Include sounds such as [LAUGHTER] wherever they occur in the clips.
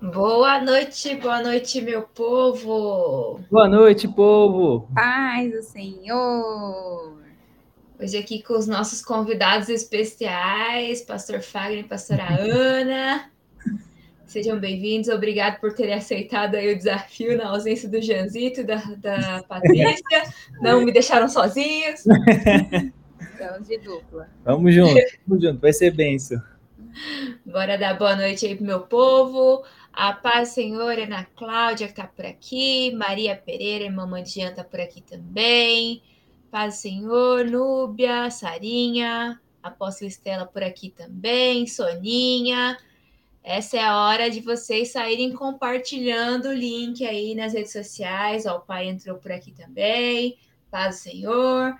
Boa noite, boa noite, meu povo. Boa noite, povo. Paz do Senhor. Hoje aqui com os nossos convidados especiais, Pastor Fagner e Pastora Ana. [LAUGHS] Sejam bem-vindos, obrigado por terem aceitado aí o desafio na ausência do Janzito e da, da Patrícia. [LAUGHS] Não me deixaram sozinhos. [LAUGHS] Estamos de dupla. Vamos junto, vamos junto, vai ser benção. Bora dar boa noite aí pro meu povo. A paz, Senhor, Ana Cláudia, que está por aqui. Maria Pereira, irmã Mandian, está por aqui também. Paz, Senhor. Núbia, Sarinha, Apóstola Estela por aqui também. Soninha. Essa é a hora de vocês saírem compartilhando o link aí nas redes sociais. Ó, o pai entrou por aqui também. Paz, Senhor.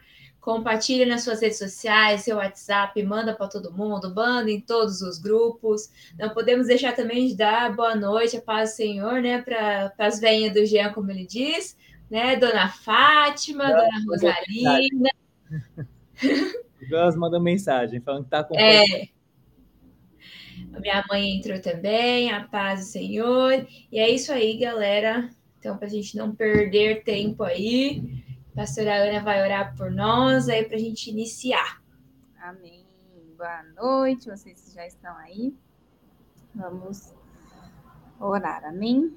Compartilhe nas suas redes sociais, seu WhatsApp, manda para todo mundo, manda em todos os grupos. Não podemos deixar também de dar boa noite, a paz do Senhor, né, para as veinhas do Jean, como ele diz, né, Dona Fátima, Não, Dona Rosalina. [LAUGHS] Elas mandam mensagem falando que está com. É. Minha mãe entrou também, a paz do Senhor. E é isso aí, galera. Então, para a gente não perder tempo aí, pastora Ana vai orar por nós aí para a gente iniciar. Amém. Boa noite, vocês já estão aí. Vamos orar, amém?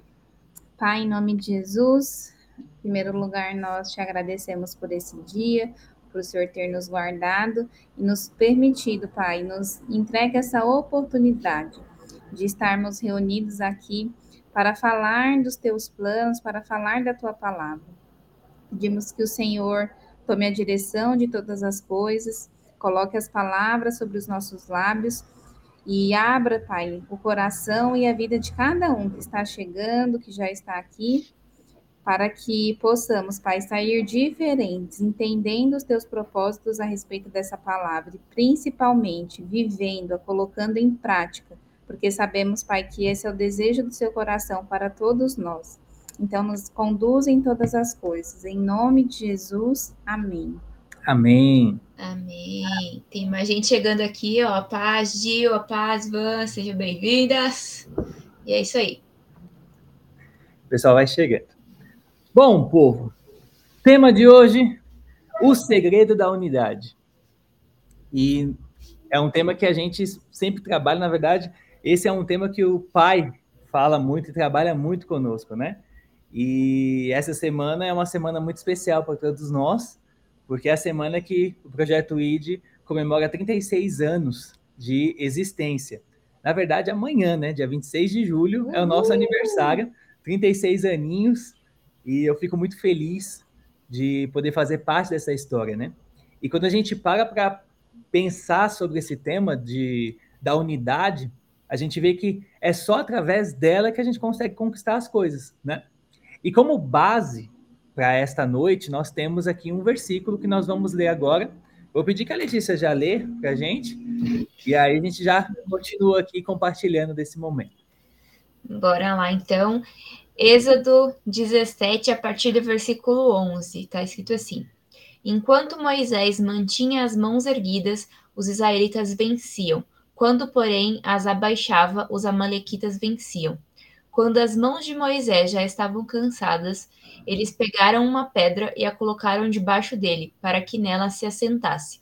Pai, em nome de Jesus, em primeiro lugar, nós te agradecemos por esse dia, por o Senhor ter nos guardado e nos permitido, Pai, nos entrega essa oportunidade de estarmos reunidos aqui para falar dos teus planos, para falar da tua palavra. Pedimos que o Senhor tome a direção de todas as coisas, coloque as palavras sobre os nossos lábios e abra, Pai, o coração e a vida de cada um que está chegando, que já está aqui, para que possamos, Pai, sair diferentes, entendendo os teus propósitos a respeito dessa palavra e principalmente vivendo-a, colocando em prática, porque sabemos, Pai, que esse é o desejo do seu coração para todos nós. Então, nos conduz em todas as coisas. Em nome de Jesus, amém. Amém. Amém. Tem mais gente chegando aqui, ó. Paz, Gil, a paz, Van, sejam bem-vindas. E é isso aí. O pessoal vai chegando. Bom, povo, tema de hoje: o segredo da unidade. E é um tema que a gente sempre trabalha, na verdade, esse é um tema que o pai fala muito e trabalha muito conosco, né? E essa semana é uma semana muito especial para todos nós, porque é a semana que o Projeto ID comemora 36 anos de existência. Na verdade, amanhã, né, dia 26 de julho, é o nosso aniversário, 36 aninhos, e eu fico muito feliz de poder fazer parte dessa história, né? E quando a gente para para pensar sobre esse tema de, da unidade, a gente vê que é só através dela que a gente consegue conquistar as coisas, né? E como base para esta noite, nós temos aqui um versículo que nós vamos ler agora. Vou pedir que a Letícia já lê para a gente, e aí a gente já continua aqui compartilhando desse momento. Bora lá, então. Êxodo 17, a partir do versículo 11, está escrito assim: Enquanto Moisés mantinha as mãos erguidas, os israelitas venciam. Quando, porém, as abaixava, os amalequitas venciam. Quando as mãos de Moisés já estavam cansadas, eles pegaram uma pedra e a colocaram debaixo dele, para que nela se assentasse.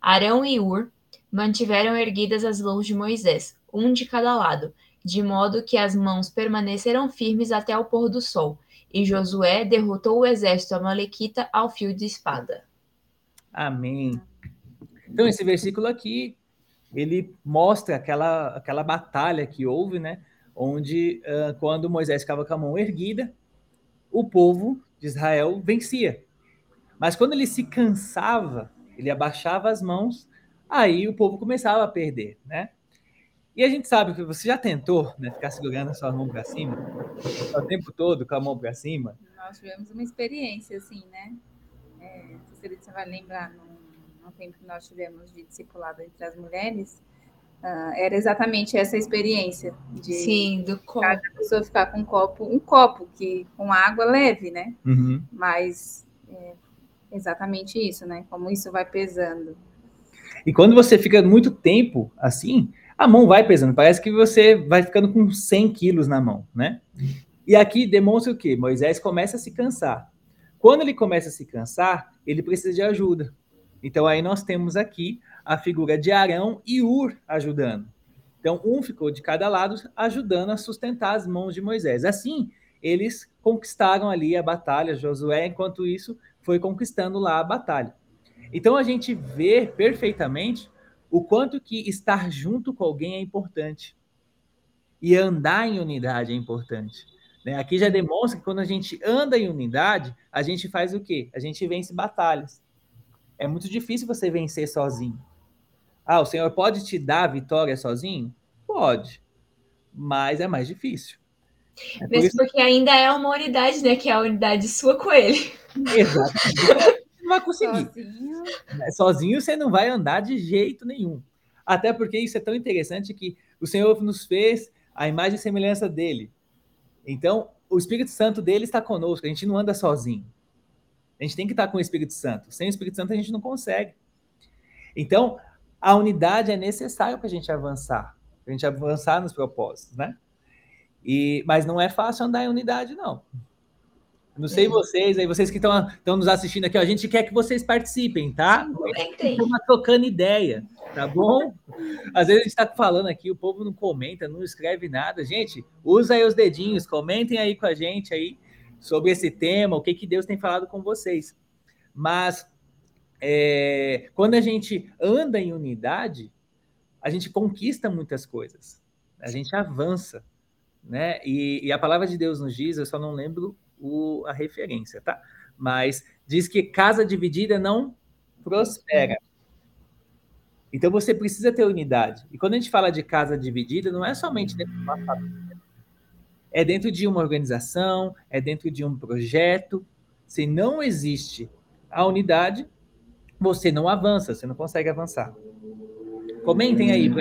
Arão e Ur mantiveram erguidas as mãos de Moisés, um de cada lado, de modo que as mãos permaneceram firmes até o pôr do sol. E Josué derrotou o exército amalequita ao fio de espada. Amém. Então, esse versículo aqui, ele mostra aquela, aquela batalha que houve, né? Onde uh, quando Moisés ficava com a mão erguida, o povo de Israel vencia. Mas quando ele se cansava, ele abaixava as mãos, aí o povo começava a perder, né? E a gente sabe que você já tentou, né, ficar segurando a sua mão para cima o tempo todo com a mão para cima. Nós tivemos uma experiência assim, né? É, você vai lembrar no, no tempo que nós tivemos de discipulado entre as mulheres, Uh, era exatamente essa experiência de Sim, do copo. cada pessoa ficar com um copo, um copo que com água leve, né? Uhum. Mas é exatamente isso, né? Como isso vai pesando. E quando você fica muito tempo assim, a mão vai pesando. Parece que você vai ficando com 100 quilos na mão, né? E aqui demonstra o quê? Moisés começa a se cansar. Quando ele começa a se cansar, ele precisa de ajuda. Então aí nós temos aqui a figura de Arão e Ur ajudando. Então um ficou de cada lado ajudando a sustentar as mãos de Moisés. Assim, eles conquistaram ali a batalha, Josué, enquanto isso foi conquistando lá a batalha. Então a gente vê perfeitamente o quanto que estar junto com alguém é importante. E andar em unidade é importante. Né? Aqui já demonstra que quando a gente anda em unidade, a gente faz o quê? A gente vence batalhas. É muito difícil você vencer sozinho. Ah, o Senhor pode te dar a vitória sozinho? Pode. Mas é mais difícil. É Mesmo por porque ainda é uma unidade, né? Que é a unidade sua com ele. Exato. não vai conseguir. Sozinho. Né, sozinho você não vai andar de jeito nenhum. Até porque isso é tão interessante que o Senhor nos fez a imagem e semelhança dele. Então, o Espírito Santo dele está conosco, a gente não anda sozinho. A gente tem que estar com o Espírito Santo. Sem o Espírito Santo a gente não consegue. Então, a unidade é necessária para a gente avançar, para a gente avançar nos propósitos, né? E, mas não é fácil andar em unidade, não. Não sei é. vocês, aí vocês que estão nos assistindo aqui, ó, a gente quer que vocês participem, tá? Estamos trocando ideia, tá bom? Às vezes a gente está falando aqui, o povo não comenta, não escreve nada. Gente, usa aí os dedinhos, comentem aí com a gente aí sobre esse tema, o que, que Deus tem falado com vocês. Mas é, quando a gente anda em unidade, a gente conquista muitas coisas, a gente avança, né? E, e a palavra de Deus nos diz, eu só não lembro o, a referência, tá? Mas diz que casa dividida não prospera. Então você precisa ter unidade. E quando a gente fala de casa dividida, não é somente dentro de uma família. É dentro de uma organização, é dentro de um projeto. Se não existe a unidade, você não avança, você não consegue avançar. Comentem aí mim.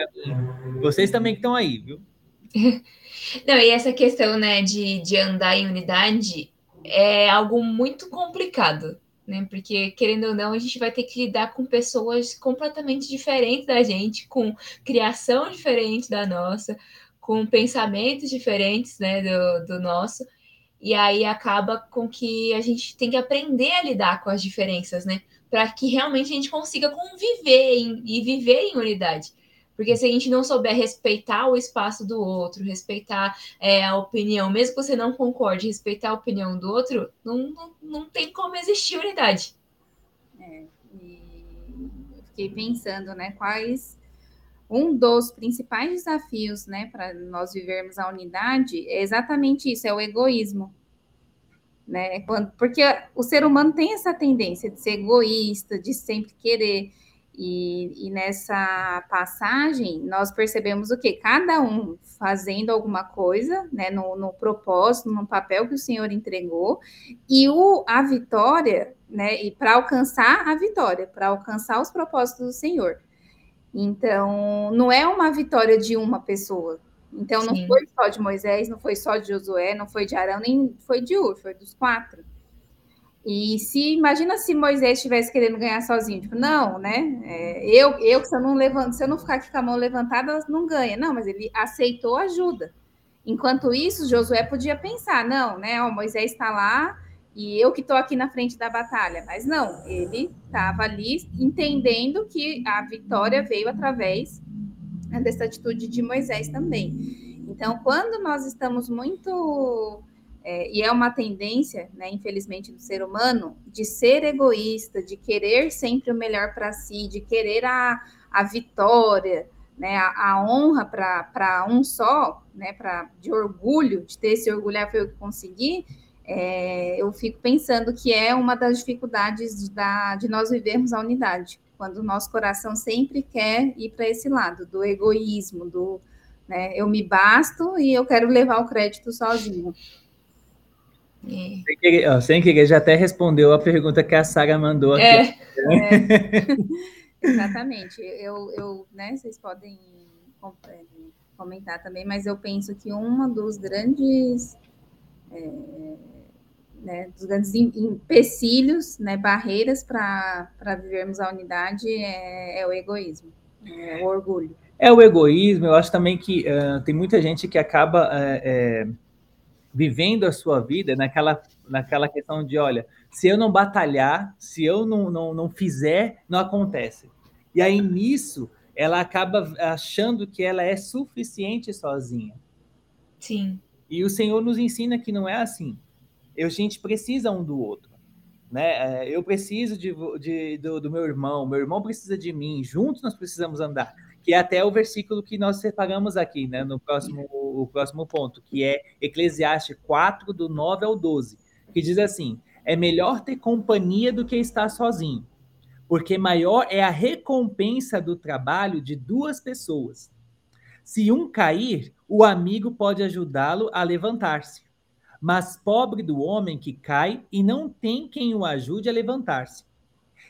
Vocês também que estão aí, viu? [LAUGHS] Não, e essa questão, né, de, de andar em unidade é algo muito complicado, né? Porque, querendo ou não, a gente vai ter que lidar com pessoas completamente diferentes da gente, com criação diferente da nossa, com pensamentos diferentes, né, do, do nosso. E aí acaba com que a gente tem que aprender a lidar com as diferenças, né? Para que realmente a gente consiga conviver em, e viver em unidade. Porque se a gente não souber respeitar o espaço do outro, respeitar é, a opinião, mesmo que você não concorde, respeitar a opinião do outro, não, não, não tem como existir unidade. É, e eu fiquei pensando, né, quais um dos principais desafios, né, para nós vivermos a unidade é exatamente isso, é o egoísmo. Né? Porque o ser humano tem essa tendência de ser egoísta, de sempre querer e, e, nessa passagem, nós percebemos o que? Cada um fazendo alguma coisa, né, no, no propósito, no papel que o Senhor entregou, e o, a vitória, né, e para alcançar a vitória, para alcançar os propósitos do Senhor. Então, não é uma vitória de uma pessoa. Então, não Sim. foi só de Moisés, não foi só de Josué, não foi de Arão, nem foi de Ur, foi dos quatro. E se imagina se Moisés estivesse querendo ganhar sozinho, tipo, não, né? É, eu, eu se eu não levanto, se eu não ficar aqui com a mão levantada, não ganha. Não, mas ele aceitou ajuda. Enquanto isso, Josué podia pensar, não, né? O Moisés está lá e eu que estou aqui na frente da batalha. Mas não, ele estava ali entendendo que a vitória veio através dessa atitude de Moisés também. Então, quando nós estamos muito é, e é uma tendência, né, infelizmente, do ser humano de ser egoísta, de querer sempre o melhor para si, de querer a, a vitória, né, a, a honra para um só, né, pra, de orgulho, de ter esse orgulho, ah, foi eu que consegui, é, eu fico pensando que é uma das dificuldades de, da, de nós vivermos a unidade, quando o nosso coração sempre quer ir para esse lado, do egoísmo, do né, eu me basto e eu quero levar o crédito sozinho. É. Sem, querer, ó, sem querer, já até respondeu a pergunta que a Sara mandou aqui. É. [LAUGHS] é. Exatamente. Eu, eu, né, vocês podem é, comentar também, mas eu penso que uma dos grandes é, né, dos grandes empecilhos, né, barreiras para vivermos a unidade é, é, o egoísmo, é o orgulho. É o egoísmo, eu acho também que uh, tem muita gente que acaba é, vivendo a sua vida naquela, naquela questão de, olha, se eu não batalhar, se eu não, não, não fizer, não acontece. E aí, nisso, ela acaba achando que ela é suficiente sozinha. Sim. E o Senhor nos ensina que não é assim. A gente precisa um do outro. Né? É, eu preciso de, de do, do, meu irmão, meu irmão precisa de mim, juntos nós precisamos andar. Que é até o versículo que nós separamos aqui, né? no próximo, o próximo ponto, que é Eclesiastes 4, do 9 ao 12, que diz assim: é melhor ter companhia do que estar sozinho porque maior é a recompensa do trabalho de duas pessoas. Se um cair, o amigo pode ajudá-lo a levantar-se. Mas pobre do homem que cai e não tem quem o ajude a levantar-se.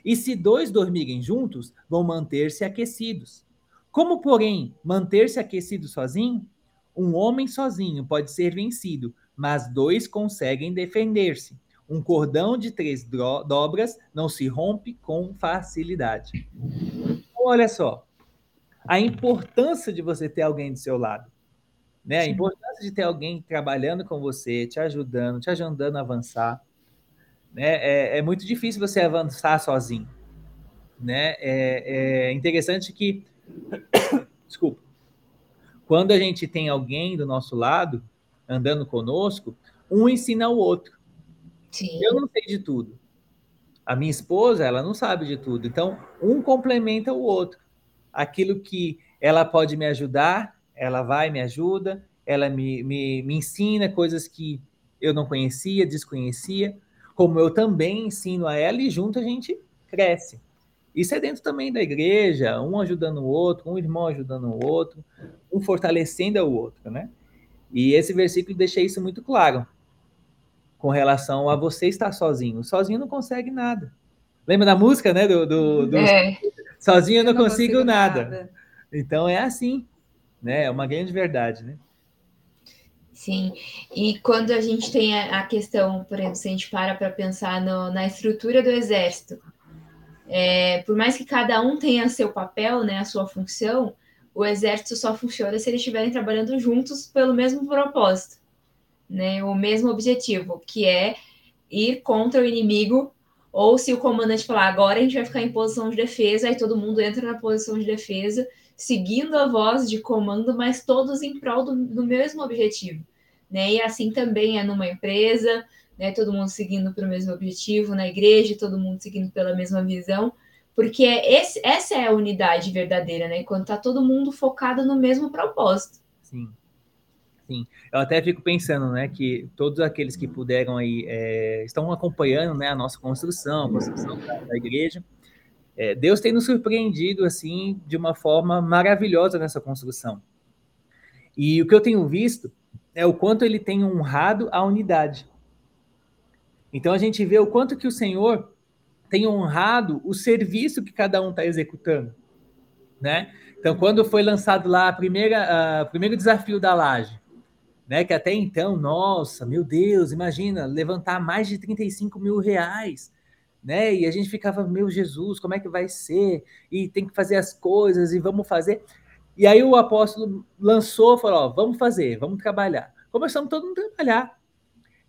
E se dois dormirem juntos, vão manter-se aquecidos. Como, porém, manter-se aquecido sozinho? Um homem sozinho pode ser vencido, mas dois conseguem defender-se. Um cordão de três dobras não se rompe com facilidade. Olha só, a importância de você ter alguém do seu lado. Né? A importância de ter alguém trabalhando com você, te ajudando, te ajudando a avançar. Né? É, é muito difícil você avançar sozinho. Né? É, é interessante que, [COUGHS] desculpa, quando a gente tem alguém do nosso lado andando conosco, um ensina o outro. Sim. Eu não sei de tudo. A minha esposa, ela não sabe de tudo. Então, um complementa o outro. Aquilo que ela pode me ajudar, ela vai, me ajuda, ela me, me, me ensina coisas que eu não conhecia, desconhecia, como eu também ensino a ela e junto a gente cresce. Isso é dentro também da igreja, um ajudando o outro, um irmão ajudando o outro, um fortalecendo o outro, né? E esse versículo deixa isso muito claro com relação a você estar sozinho. Sozinho não consegue nada. Lembra da música, né? Do, do, do... É. Sozinho eu não, não consigo, consigo nada. nada. Então é assim, né? É uma grande verdade, né? Sim, e quando a gente tem a, questão, por exemplo, se a gente para para pensar no, na estrutura do exército, é, por mais que cada um tenha seu papel, né, a sua função, o exército só funciona se eles estiverem trabalhando juntos pelo mesmo propósito né, o mesmo objetivo, que é ir contra o inimigo, ou se o comandante falar agora a gente vai ficar em posição de defesa, aí todo mundo entra na posição de defesa, seguindo a voz de comando, mas todos em prol do, do mesmo objetivo. Né? E assim também é numa empresa, né? todo mundo seguindo para o mesmo objetivo, na igreja, todo mundo seguindo pela mesma visão, porque é esse, essa é a unidade verdadeira, né? Quando está todo mundo focado no mesmo propósito. Sim. Sim, eu até fico pensando, né, que todos aqueles que puderam aí é, estão acompanhando, né, a nossa construção, a construção da, da igreja. É, Deus tem nos surpreendido assim de uma forma maravilhosa nessa construção. E o que eu tenho visto é o quanto ele tem honrado a unidade. Então a gente vê o quanto que o Senhor tem honrado o serviço que cada um está executando, né? Então, quando foi lançado lá a primeira, o primeiro desafio da laje, né? Que até então, nossa, meu Deus, imagina, levantar mais de 35 mil reais, né? E a gente ficava, meu Jesus, como é que vai ser? E tem que fazer as coisas e vamos fazer. E aí o apóstolo lançou, falou: ó, vamos fazer, vamos trabalhar. Começamos todo mundo a trabalhar.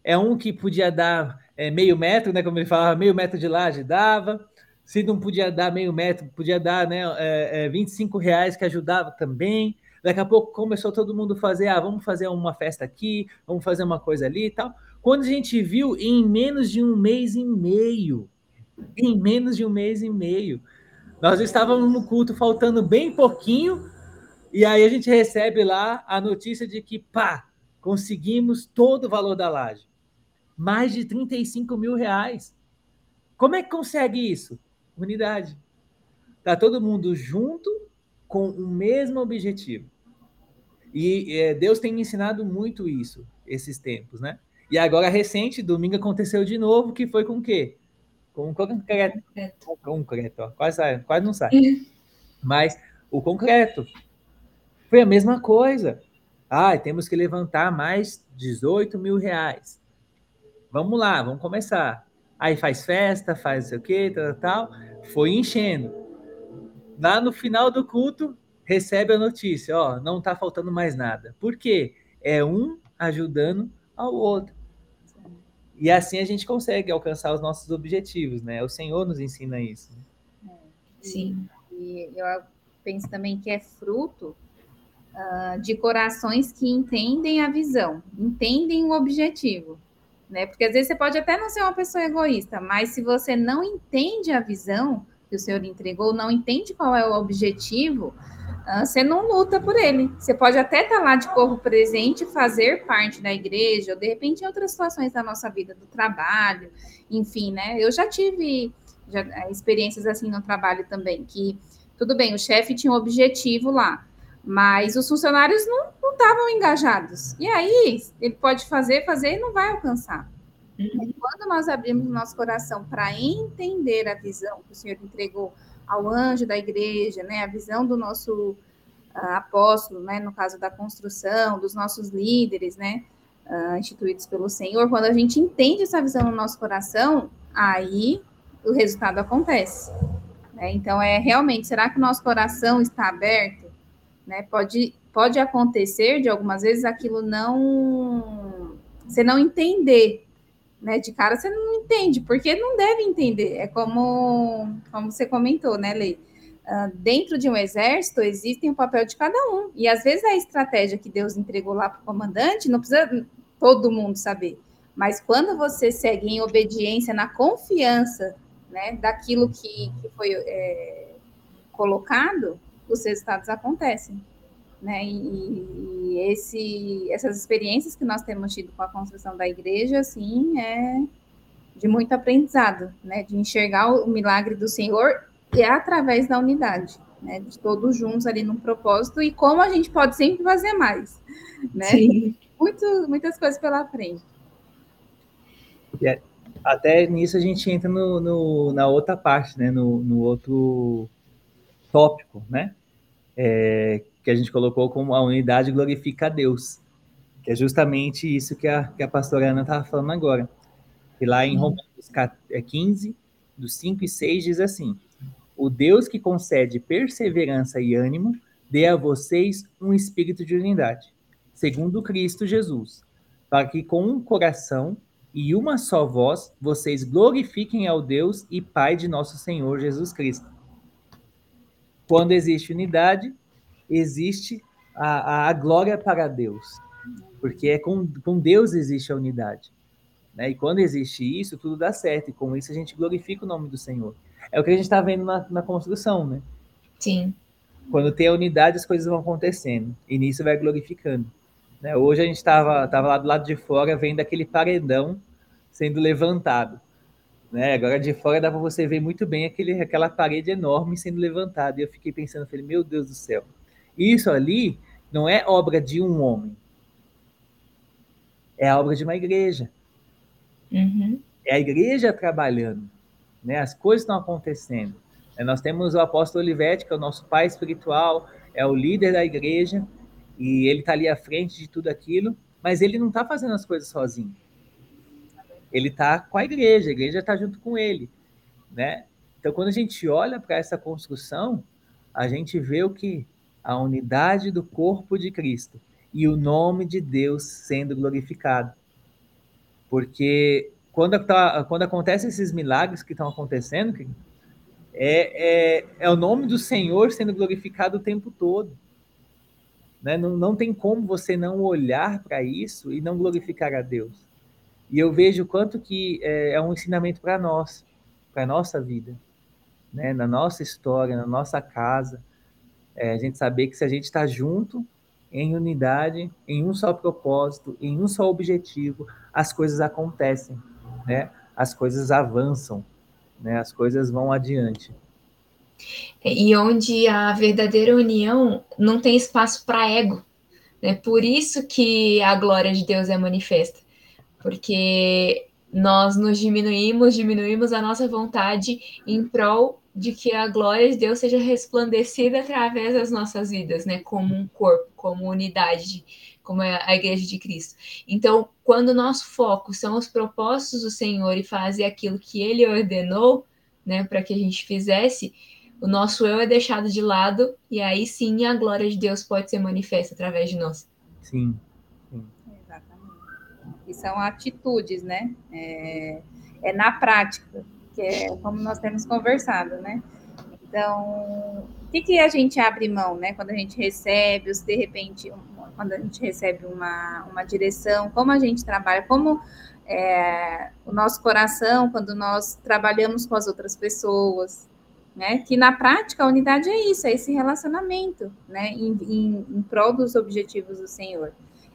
É um que podia dar é, meio metro, né? Como ele falava, meio metro de laje dava. Se não podia dar meio metro, podia dar né, é, é, 25 reais que ajudava também. Daqui a pouco começou todo mundo a fazer, ah, vamos fazer uma festa aqui, vamos fazer uma coisa ali e tal. Quando a gente viu, em menos de um mês e meio, em menos de um mês e meio, nós estávamos no culto faltando bem pouquinho, e aí a gente recebe lá a notícia de que, pá, conseguimos todo o valor da laje. Mais de 35 mil reais. Como é que consegue isso? Unidade. Tá todo mundo junto com o mesmo objetivo. E é, Deus tem me ensinado muito isso, esses tempos, né? E agora, recente, domingo aconteceu de novo, que foi com o quê? Com concreto. Com concreto, ó. Quase, sai, quase não sai. Mas o concreto foi a mesma coisa. Ah, temos que levantar mais 18 mil reais. vamos lá, vamos começar. Aí faz festa, faz não sei o que, tal, tal, foi enchendo. Lá no final do culto, recebe a notícia, ó, não tá faltando mais nada. Por quê? É um ajudando ao outro. E assim a gente consegue alcançar os nossos objetivos, né? O Senhor nos ensina isso. Sim. E eu penso também que é fruto uh, de corações que entendem a visão, entendem o objetivo. Né? Porque às vezes você pode até não ser uma pessoa egoísta, mas se você não entende a visão que o Senhor entregou, não entende qual é o objetivo, você não luta por ele. Você pode até estar lá de corpo presente, fazer parte da igreja, ou de repente em outras situações da nossa vida, do trabalho, enfim, né? Eu já tive já, eh, experiências assim no trabalho também, que tudo bem, o chefe tinha um objetivo lá, mas os funcionários não estavam engajados. E aí, ele pode fazer, fazer e não vai alcançar. Uhum. Quando nós abrimos nosso coração para entender a visão que o Senhor entregou ao anjo da igreja, né, a visão do nosso uh, apóstolo, né, no caso da construção, dos nossos líderes, né, uh, instituídos pelo Senhor, quando a gente entende essa visão no nosso coração, aí o resultado acontece. Né? Então, é realmente, será que o nosso coração está aberto? Né? Pode, pode acontecer de algumas vezes aquilo não. Você não entender. Né? De cara você não entende, porque não deve entender. É como, como você comentou, né, Lei? Uh, dentro de um exército existem o papel de cada um. E às vezes a estratégia que Deus entregou lá para o comandante não precisa todo mundo saber. Mas quando você segue em obediência, na confiança né, daquilo que, que foi é, colocado, os resultados acontecem. Né? E, e, esse, essas experiências que nós temos tido com a construção da igreja, assim, é de muito aprendizado, né? De enxergar o milagre do Senhor e é através da unidade, né? De todos juntos ali num propósito e como a gente pode sempre fazer mais, né? Sim. Muito, muitas coisas pela frente. Yeah até nisso a gente entra no, no, na outra parte, né? No, no outro tópico, né? É, que a gente colocou como a unidade glorifica a Deus, que é justamente isso que a, que a pastora Ana estava falando agora. E lá em Romanos 15, é dos 5 e 6, diz assim: O Deus que concede perseverança e ânimo dê a vocês um espírito de unidade, segundo Cristo Jesus, para que com um coração e uma só voz vocês glorifiquem ao Deus e Pai de nosso Senhor Jesus Cristo. Quando existe unidade, existe a, a, glória para Deus, porque é com, com Deus existe a unidade. Né? E quando existe isso, tudo dá certo, e com isso a gente glorifica o nome do Senhor. É o que a gente está vendo na, na construção, né? Sim. Quando tem a unidade, as coisas vão acontecendo, e nisso vai glorificando. Né? Hoje a gente estava tava lá do lado de fora vendo aquele paredão sendo levantado. Né? Agora de fora dá para você ver muito bem aquele, aquela parede enorme sendo levantada. E eu fiquei pensando, falei, meu Deus do céu, isso ali não é obra de um homem, é a obra de uma igreja. Uhum. É a igreja trabalhando, né? As coisas estão acontecendo. Nós temos o apóstolo Olivete, que é o nosso pai espiritual, é o líder da igreja, e ele está ali à frente de tudo aquilo, mas ele não está fazendo as coisas sozinho. Ele está com a igreja, a igreja está junto com ele, né? Então, quando a gente olha para essa construção, a gente vê o que a unidade do corpo de Cristo e o nome de Deus sendo glorificado. Porque quando, tá, quando acontecem esses milagres que estão acontecendo, é, é, é o nome do Senhor sendo glorificado o tempo todo. Né? Não, não tem como você não olhar para isso e não glorificar a Deus. E eu vejo quanto que é, é um ensinamento para nós, para a nossa vida, né? na nossa história, na nossa casa. É, a gente saber que se a gente está junto, em unidade, em um só propósito, em um só objetivo, as coisas acontecem, né? as coisas avançam, né? as coisas vão adiante. E onde a verdadeira união não tem espaço para ego. Né? Por isso que a glória de Deus é manifesta. Porque nós nos diminuímos, diminuímos a nossa vontade em prol de que a glória de Deus seja resplandecida através das nossas vidas, né? Como um corpo, como unidade, como é a igreja de Cristo. Então, quando o nosso foco são os propósitos do Senhor e fazer aquilo que Ele ordenou, né, para que a gente fizesse, o nosso eu é deixado de lado e aí sim a glória de Deus pode ser manifesta através de nós. Sim. sim. Exatamente. E são atitudes, né? É, é na prática, que é como nós temos conversado, né? Então, o que, que a gente abre mão, né? Quando a gente recebe, de repente, quando a gente recebe uma, uma direção, como a gente trabalha, como é, o nosso coração, quando nós trabalhamos com as outras pessoas, né? Que na prática a unidade é isso, é esse relacionamento, né? Em, em, em prol dos objetivos do Senhor.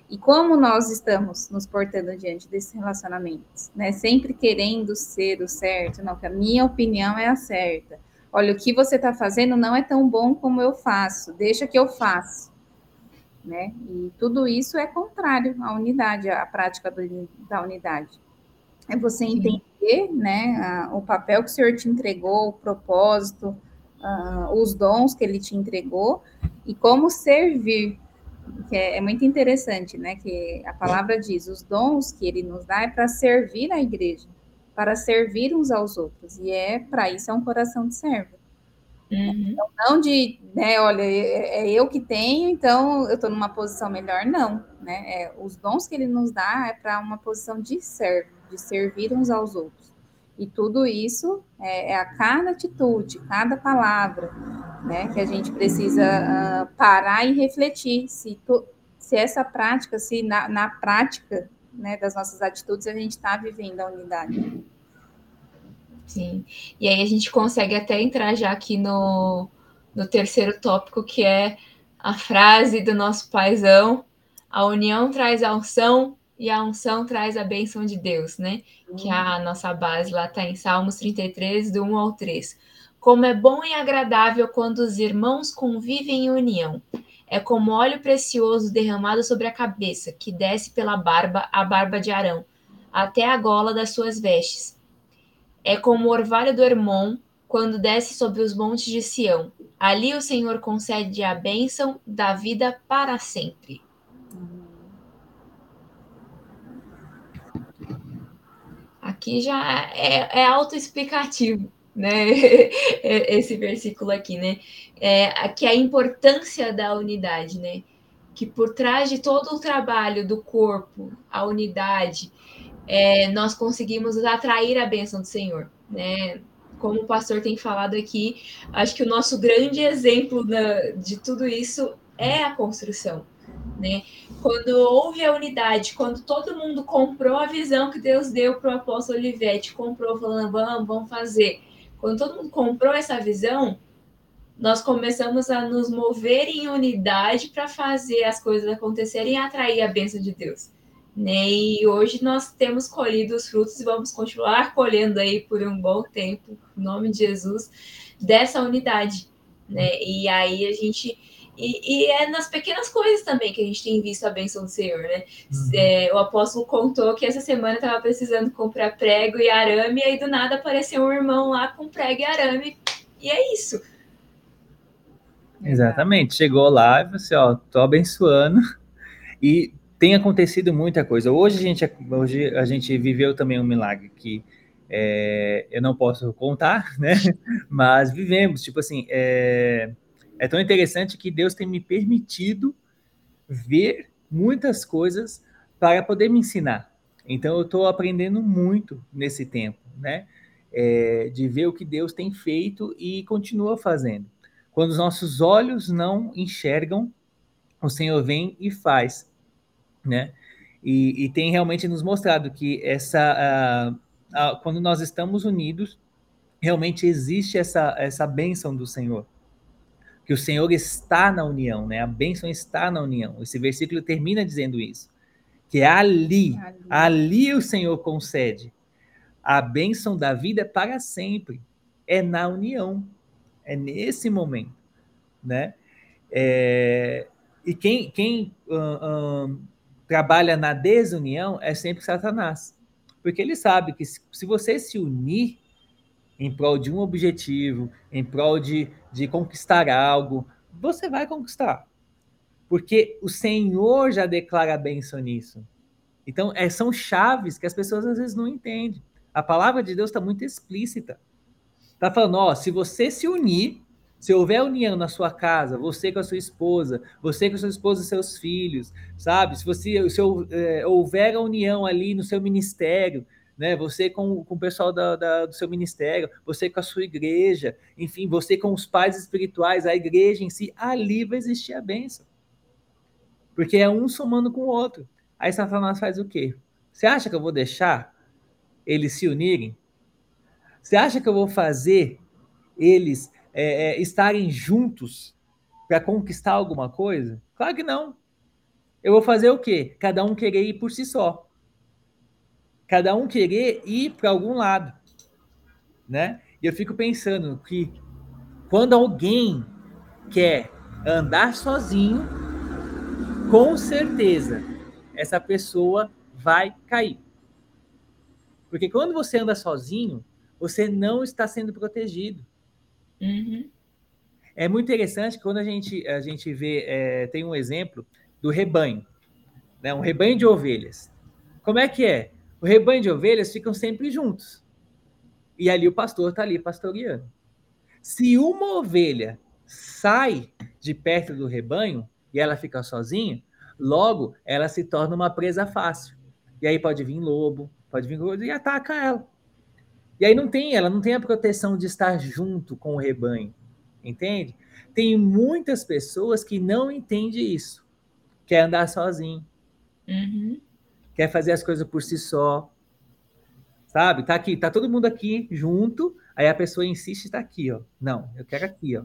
E como nós estamos nos portando diante desses relacionamentos, né? Sempre querendo ser o certo, não, que a minha opinião é a certa. Olha, o que você está fazendo não é tão bom como eu faço, deixa que eu faço. Né? E tudo isso é contrário à unidade, à prática do, da unidade. É você entender né, a, o papel que o Senhor te entregou, o propósito, uh, os dons que ele te entregou e como servir. Que é, é, muito interessante, né? Que a palavra diz: os dons que ele nos dá é para servir a igreja, para servir uns aos outros. E é para isso é um coração de servo. Uhum. Então, não de, né, olha, é, é eu que tenho, então eu estou numa posição melhor, não. Né? É, os dons que ele nos dá é para uma posição de servo de servir uns aos outros. E tudo isso é, é a cada atitude, cada palavra, né, que a gente precisa uh, parar e refletir se, se essa prática, se na, na prática né, das nossas atitudes a gente está vivendo a unidade. Sim, e aí a gente consegue até entrar já aqui no, no terceiro tópico, que é a frase do nosso paizão: a união traz a unção, e a unção traz a bênção de Deus, né? Uhum. Que a nossa base lá está em Salmos 33, do 1 ao 3. Como é bom e agradável quando os irmãos convivem em união. É como óleo precioso derramado sobre a cabeça, que desce pela barba, a barba de Arão, até a gola das suas vestes. É como o orvalho do Hermon, quando desce sobre os montes de Sião. Ali o Senhor concede a bênção da vida para sempre. Aqui já é, é autoexplicativo, né? [LAUGHS] Esse versículo aqui, né? É, que a importância da unidade, né? Que por trás de todo o trabalho do corpo, a unidade, é, nós conseguimos atrair a bênção do Senhor, né? Como o pastor tem falado aqui, acho que o nosso grande exemplo da, de tudo isso é a construção né? Quando houve a unidade, quando todo mundo comprou a visão que Deus deu para o apóstolo Olivete, comprou falando, vamos, vamos fazer. Quando todo mundo comprou essa visão, nós começamos a nos mover em unidade para fazer as coisas acontecerem e atrair a bênção de Deus. Né? E hoje nós temos colhido os frutos e vamos continuar colhendo aí por um bom tempo, em nome de Jesus, dessa unidade. Né? E aí a gente e, e, é nas pequenas coisas também que a gente tem visto a bênção do Senhor, né? Uhum. É, o apóstolo contou que essa semana estava precisando comprar prego e arame, e aí do nada apareceu um irmão lá com prego e arame, e é isso. Exatamente, chegou lá e você, ó, tô abençoando, [LAUGHS] e tem acontecido muita coisa. Hoje a gente, hoje a gente viveu também um milagre que é, eu não posso contar, [LAUGHS] né? Mas vivemos, tipo assim, é, é tão interessante que Deus tem me permitido ver muitas coisas para poder me ensinar. Então, eu estou aprendendo muito nesse tempo, né? É, de ver o que Deus tem feito e continua fazendo. Quando os nossos olhos não enxergam, o Senhor vem e faz, né? E, e tem realmente nos mostrado que essa, quando nós estamos unidos, realmente existe essa, essa bênção do Senhor que o Senhor está na união, né? A bênção está na união. Esse versículo termina dizendo isso, que é ali, ali, ali o Senhor concede a bênção da vida para sempre. É na união, é nesse momento, né? É, e quem, quem trabalha na desunião é sempre Satanás, porque ele sabe que se, se você se unir, em prol de um objetivo, em prol de, de conquistar algo, você vai conquistar. Porque o Senhor já declara bênção nisso. Então, é, são chaves que as pessoas às vezes não entendem. A palavra de Deus está muito explícita. Está falando, ó, se você se unir, se houver união na sua casa, você com a sua esposa, você com a sua esposa e seus filhos, sabe? Se você se é, houver a união ali no seu ministério, né? Você com, com o pessoal da, da, do seu ministério, você com a sua igreja, enfim, você com os pais espirituais, a igreja em si, ali vai existir a bênção. Porque é um somando com o outro. Aí Satanás faz o quê? Você acha que eu vou deixar eles se unirem? Você acha que eu vou fazer eles é, é, estarem juntos para conquistar alguma coisa? Claro que não. Eu vou fazer o quê? Cada um querer ir por si só. Cada um querer ir para algum lado, né? E eu fico pensando que quando alguém quer andar sozinho, com certeza essa pessoa vai cair. Porque quando você anda sozinho, você não está sendo protegido. Uhum. É muito interessante quando a gente, a gente vê, é, tem um exemplo do rebanho, né? um rebanho de ovelhas. Como é que é? O rebanho de ovelhas ficam sempre juntos. E ali o pastor está ali pastoreando. Se uma ovelha sai de perto do rebanho e ela fica sozinha, Logo, ela se torna uma presa fácil. E aí pode vir lobo, pode vir e ataca ela. E aí não tem, ela não tem a proteção de estar junto com o rebanho, entende? Tem muitas pessoas que não entendem isso. Quer andar sozinho. Uhum. Quer fazer as coisas por si só. Sabe? Tá aqui, tá todo mundo aqui junto, aí a pessoa insiste está aqui, ó. Não, eu quero aqui, ó.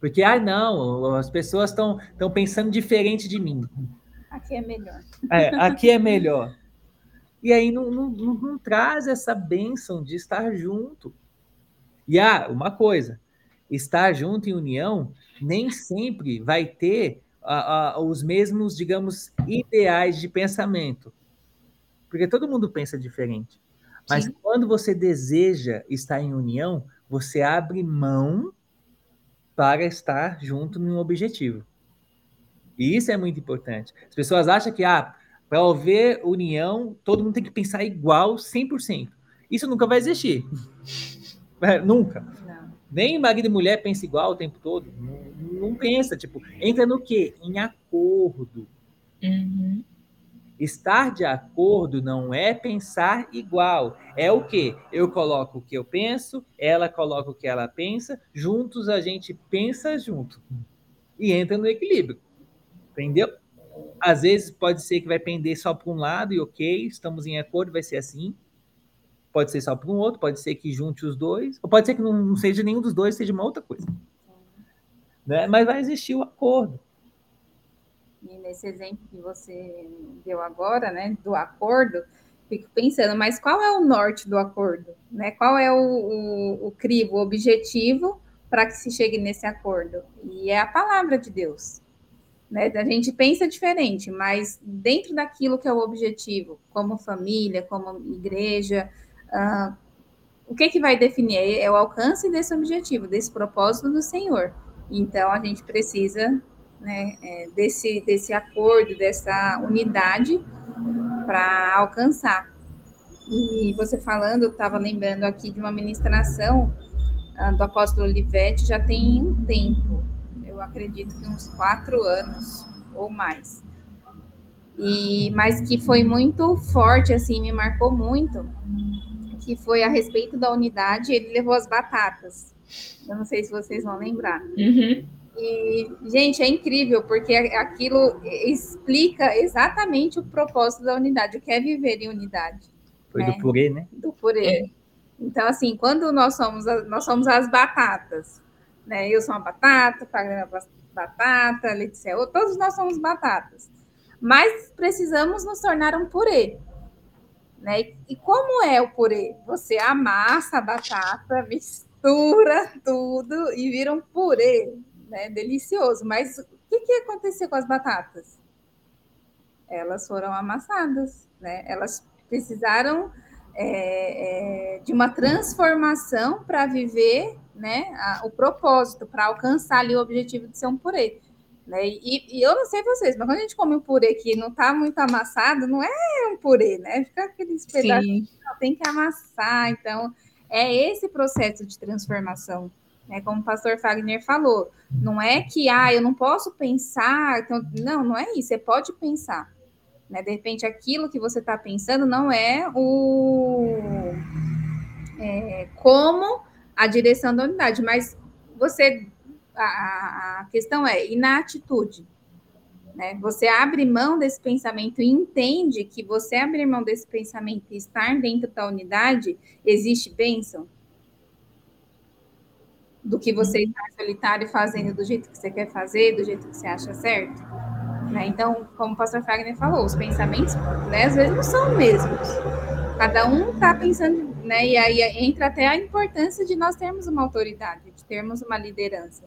Porque, ah, não, as pessoas estão pensando diferente de mim. Aqui é melhor. É, aqui é melhor. E aí não, não, não, não traz essa bênção de estar junto. E ah, uma coisa, estar junto em união nem sempre vai ter a, a, os mesmos, digamos, ideais de pensamento. Porque todo mundo pensa diferente. Mas Sim. quando você deseja estar em união, você abre mão para estar junto num objetivo. E isso é muito importante. As pessoas acham que, ah, para haver união, todo mundo tem que pensar igual 100%. Isso nunca vai existir. [LAUGHS] É, nunca. Não. Nem marido e mulher pensa igual o tempo todo. Não, não pensa. Tipo, entra no quê? Em acordo. Uhum. Estar de acordo não é pensar igual. É o quê? Eu coloco o que eu penso, ela coloca o que ela pensa, juntos a gente pensa junto. E entra no equilíbrio. Entendeu? Às vezes pode ser que vai pender só para um lado e ok, estamos em acordo, vai ser assim. Pode ser só para um outro, pode ser que junte os dois, ou pode ser que não seja nenhum dos dois, seja uma outra coisa. Né? Mas vai existir o acordo. E nesse exemplo que você deu agora, né, do acordo, fico pensando, mas qual é o norte do acordo? Né? Qual é o, o, o crivo, o objetivo para que se chegue nesse acordo? E é a palavra de Deus. Né? A gente pensa diferente, mas dentro daquilo que é o objetivo, como família, como igreja, uh, o que, que vai definir? É o alcance desse objetivo, desse propósito do Senhor. Então, a gente precisa né, é, desse, desse acordo, dessa unidade para alcançar. E você falando, eu estava lembrando aqui de uma ministração uh, do apóstolo Olivetti, já tem um tempo, eu acredito que uns quatro anos ou mais. E, mas que foi muito forte, assim, me marcou muito, que foi a respeito da unidade, ele levou as batatas. Eu não sei se vocês vão lembrar. Uhum. E, gente, é incrível, porque aquilo explica exatamente o propósito da unidade, o que é viver em unidade. Foi né? do purê, né? Do purê. É. Então, assim, quando nós somos, nós somos as batatas, né? Eu sou uma batata, Fagner é uma batata, Letícia, todos nós somos batatas. Mas precisamos nos tornar um purê. Né? E como é o purê? Você amassa a batata, mistura tudo e vira um purê, né? Delicioso. Mas o que, que aconteceu com as batatas? Elas foram amassadas, né? Elas precisaram é, é, de uma transformação para viver né, a, o propósito, para alcançar ali o objetivo de ser um purê. Né? E, e, eu não sei vocês, mas quando a gente come um purê que não está muito amassado, não é um purê, né? Fica aqueles pedaços, tem que amassar. Então, é esse processo de transformação, né? Como o pastor Fagner falou, não é que, ah, eu não posso pensar, então, não, não é isso, você pode pensar. Né? De repente, aquilo que você está pensando não é o... É, como a direção da unidade, mas você a, a questão é, e na atitude? Né? Você abre mão desse pensamento e entende que você abrir mão desse pensamento e estar dentro da unidade, existe bênção? Do que você uhum. estar solitário fazendo do jeito que você quer fazer, do jeito que você acha certo? Né? Então, como o pastor Fagner falou, os pensamentos, né, às vezes, não são os mesmos. Cada um está pensando, né? E aí entra até a importância de nós termos uma autoridade, de termos uma liderança.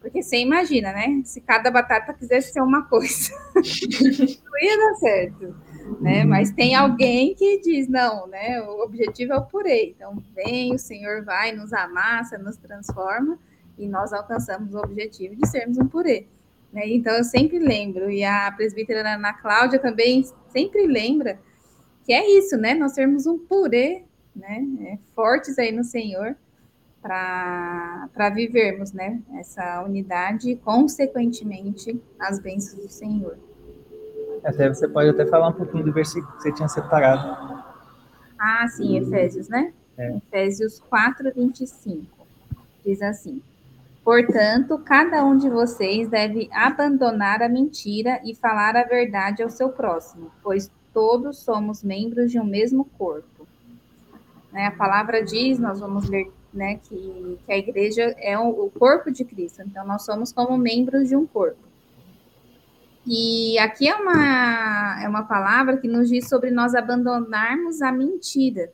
Porque você imagina, né? Se cada batata quisesse ser uma coisa, [LAUGHS] não ia dar certo. Né? Mas tem alguém que diz, não, né? O objetivo é o purê. Então, vem, o Senhor vai, nos amassa, nos transforma, e nós alcançamos o objetivo de sermos um purê. Né? Então, eu sempre lembro, e a presbítera Ana Cláudia também sempre lembra, que é isso, né? Nós sermos um purê, né? É, fortes aí no Senhor, para vivermos né, essa unidade e, consequentemente, as bênçãos do Senhor. Até você pode até falar um pouquinho do versículo que você tinha separado. Ah, sim, Efésios, né? É. Efésios 4, 25. Diz assim: Portanto, cada um de vocês deve abandonar a mentira e falar a verdade ao seu próximo, pois todos somos membros de um mesmo corpo. Né, a palavra diz, nós vamos ler né, que, que a igreja é o, o corpo de Cristo, então nós somos como membros de um corpo. E aqui é uma, é uma palavra que nos diz sobre nós abandonarmos a mentira.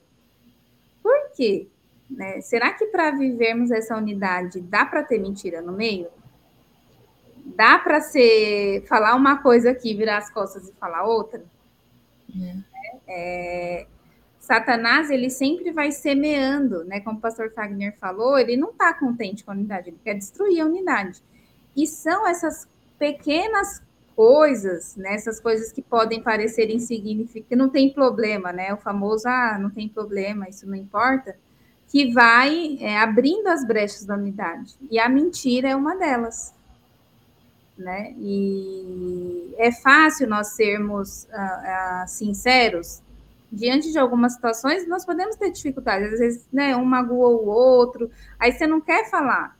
Por quê? Né? Será que para vivermos essa unidade dá para ter mentira no meio? Dá para ser falar uma coisa aqui, virar as costas e falar outra? É. É, Satanás, ele sempre vai semeando, né? Como o pastor Fagner falou, ele não está contente com a unidade, ele quer destruir a unidade. E são essas pequenas coisas, né? Essas coisas que podem parecer insignificantes, não tem problema, né? O famoso, ah, não tem problema, isso não importa, que vai é, abrindo as brechas da unidade. E a mentira é uma delas. Né? E é fácil nós sermos ah, ah, sinceros diante de algumas situações, nós podemos ter dificuldades. Às vezes, né, um magoa o outro, aí você não quer falar.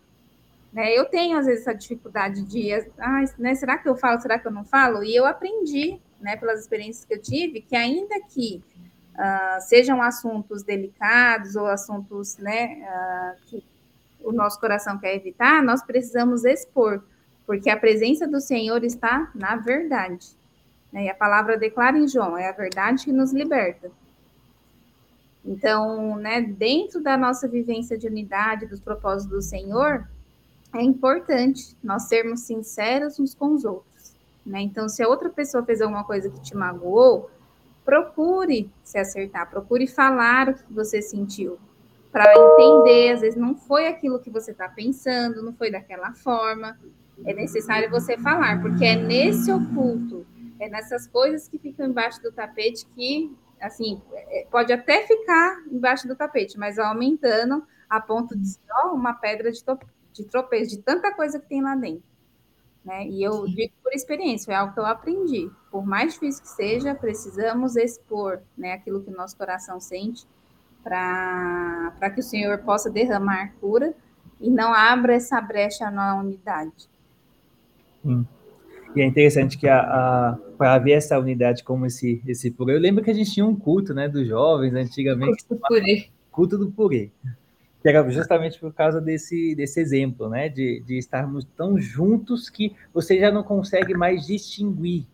Né? Eu tenho, às vezes, essa dificuldade de, ah, né, será que eu falo, será que eu não falo? E eu aprendi, né, pelas experiências que eu tive, que ainda que uh, sejam assuntos delicados ou assuntos né, uh, que o nosso coração quer evitar, nós precisamos expor, porque a presença do Senhor está na verdade. Né? E a palavra declara em João, é a verdade que nos liberta. Então, né, dentro da nossa vivência de unidade, dos propósitos do Senhor, é importante nós sermos sinceros uns com os outros. Né? Então, se a outra pessoa fez alguma coisa que te magoou, procure se acertar, procure falar o que você sentiu, para entender. Às vezes não foi aquilo que você está pensando, não foi daquela forma. É necessário você falar, porque é nesse oculto é nessas coisas que ficam embaixo do tapete que, assim, é, pode até ficar embaixo do tapete, mas aumentando a ponto de ser uma pedra de, de tropeço, de tanta coisa que tem lá dentro. Né? E eu digo por experiência, é algo que eu aprendi. Por mais difícil que seja, precisamos expor né, aquilo que o nosso coração sente para que o Senhor possa derramar cura e não abra essa brecha na unidade. Sim. E é interessante que para ver essa unidade como esse esse purê. Eu lembro que a gente tinha um culto, né, dos jovens antigamente. Culto do purê. Culto do purê. Que era justamente por causa desse, desse exemplo, né? De, de estarmos tão juntos que você já não consegue mais distinguir.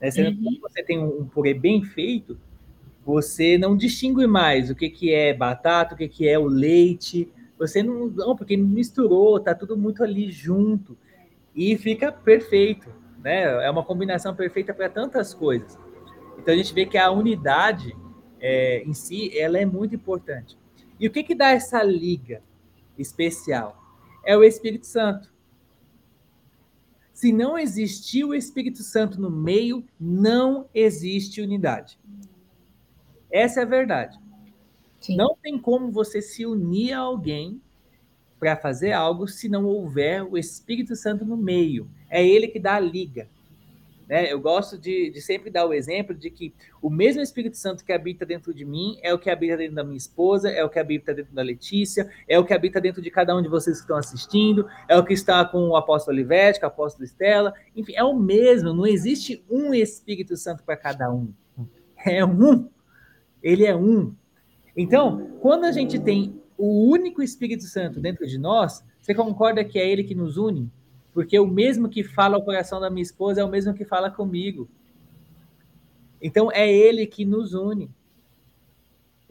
Né? Você, uhum. você tem um purê bem feito, você não distingue mais o que, que é batata, o que, que é o leite. Você não, não, porque misturou, tá tudo muito ali junto. E fica perfeito né? É uma combinação perfeita para tantas coisas. Então a gente vê que a unidade é, em si, ela é muito importante. E o que, que dá essa liga especial? É o Espírito Santo. Se não existir o Espírito Santo no meio, não existe unidade. Essa é a verdade. Sim. Não tem como você se unir a alguém para fazer algo se não houver o Espírito Santo no meio. É ele que dá a liga. Né? Eu gosto de, de, sempre dar o exemplo de que o mesmo Espírito Santo que habita dentro de mim é o que habita dentro da minha esposa, é o que habita dentro da Letícia, é o que habita dentro de cada um de vocês que estão assistindo, é o que está com o apóstolo Olivete, com o apóstolo Estela, enfim, é o mesmo, não existe um Espírito Santo para cada um. É um. Ele é um. Então, quando a gente tem o único Espírito Santo dentro de nós, você concorda que é ele que nos une? Porque o mesmo que fala ao coração da minha esposa é o mesmo que fala comigo. Então é ele que nos une.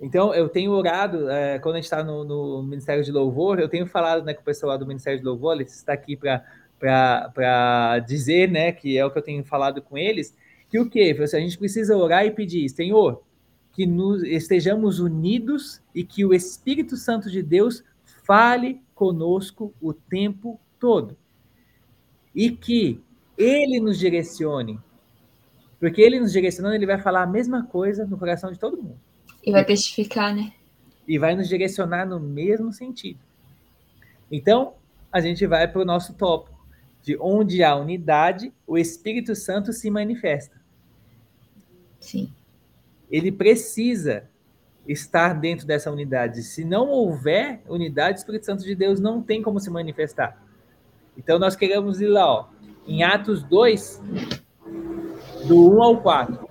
Então eu tenho orado, é, quando a gente está no, no, Ministério de Louvor, eu tenho falado né, com o pessoal lá do Ministério de Louvor, ele está aqui para dizer, né, que é o que eu tenho falado com eles, que o quê? A gente precisa orar e pedir, Senhor, que nos, estejamos unidos e que o Espírito Santo de Deus fale conosco o tempo todo e que ele nos direcione. Porque ele nos direcionando, ele vai falar a mesma coisa no coração de todo mundo. E vai testificar, né? E vai nos direcionar no mesmo sentido. Então, a gente vai para o nosso tópico, de onde há unidade, o Espírito Santo se manifesta. Sim. Ele precisa estar dentro dessa unidade. Se não houver unidade, o Espírito Santo de Deus não tem como se manifestar. Então nós queremos ir lá, ó, em Atos 2, do 1 ao 4.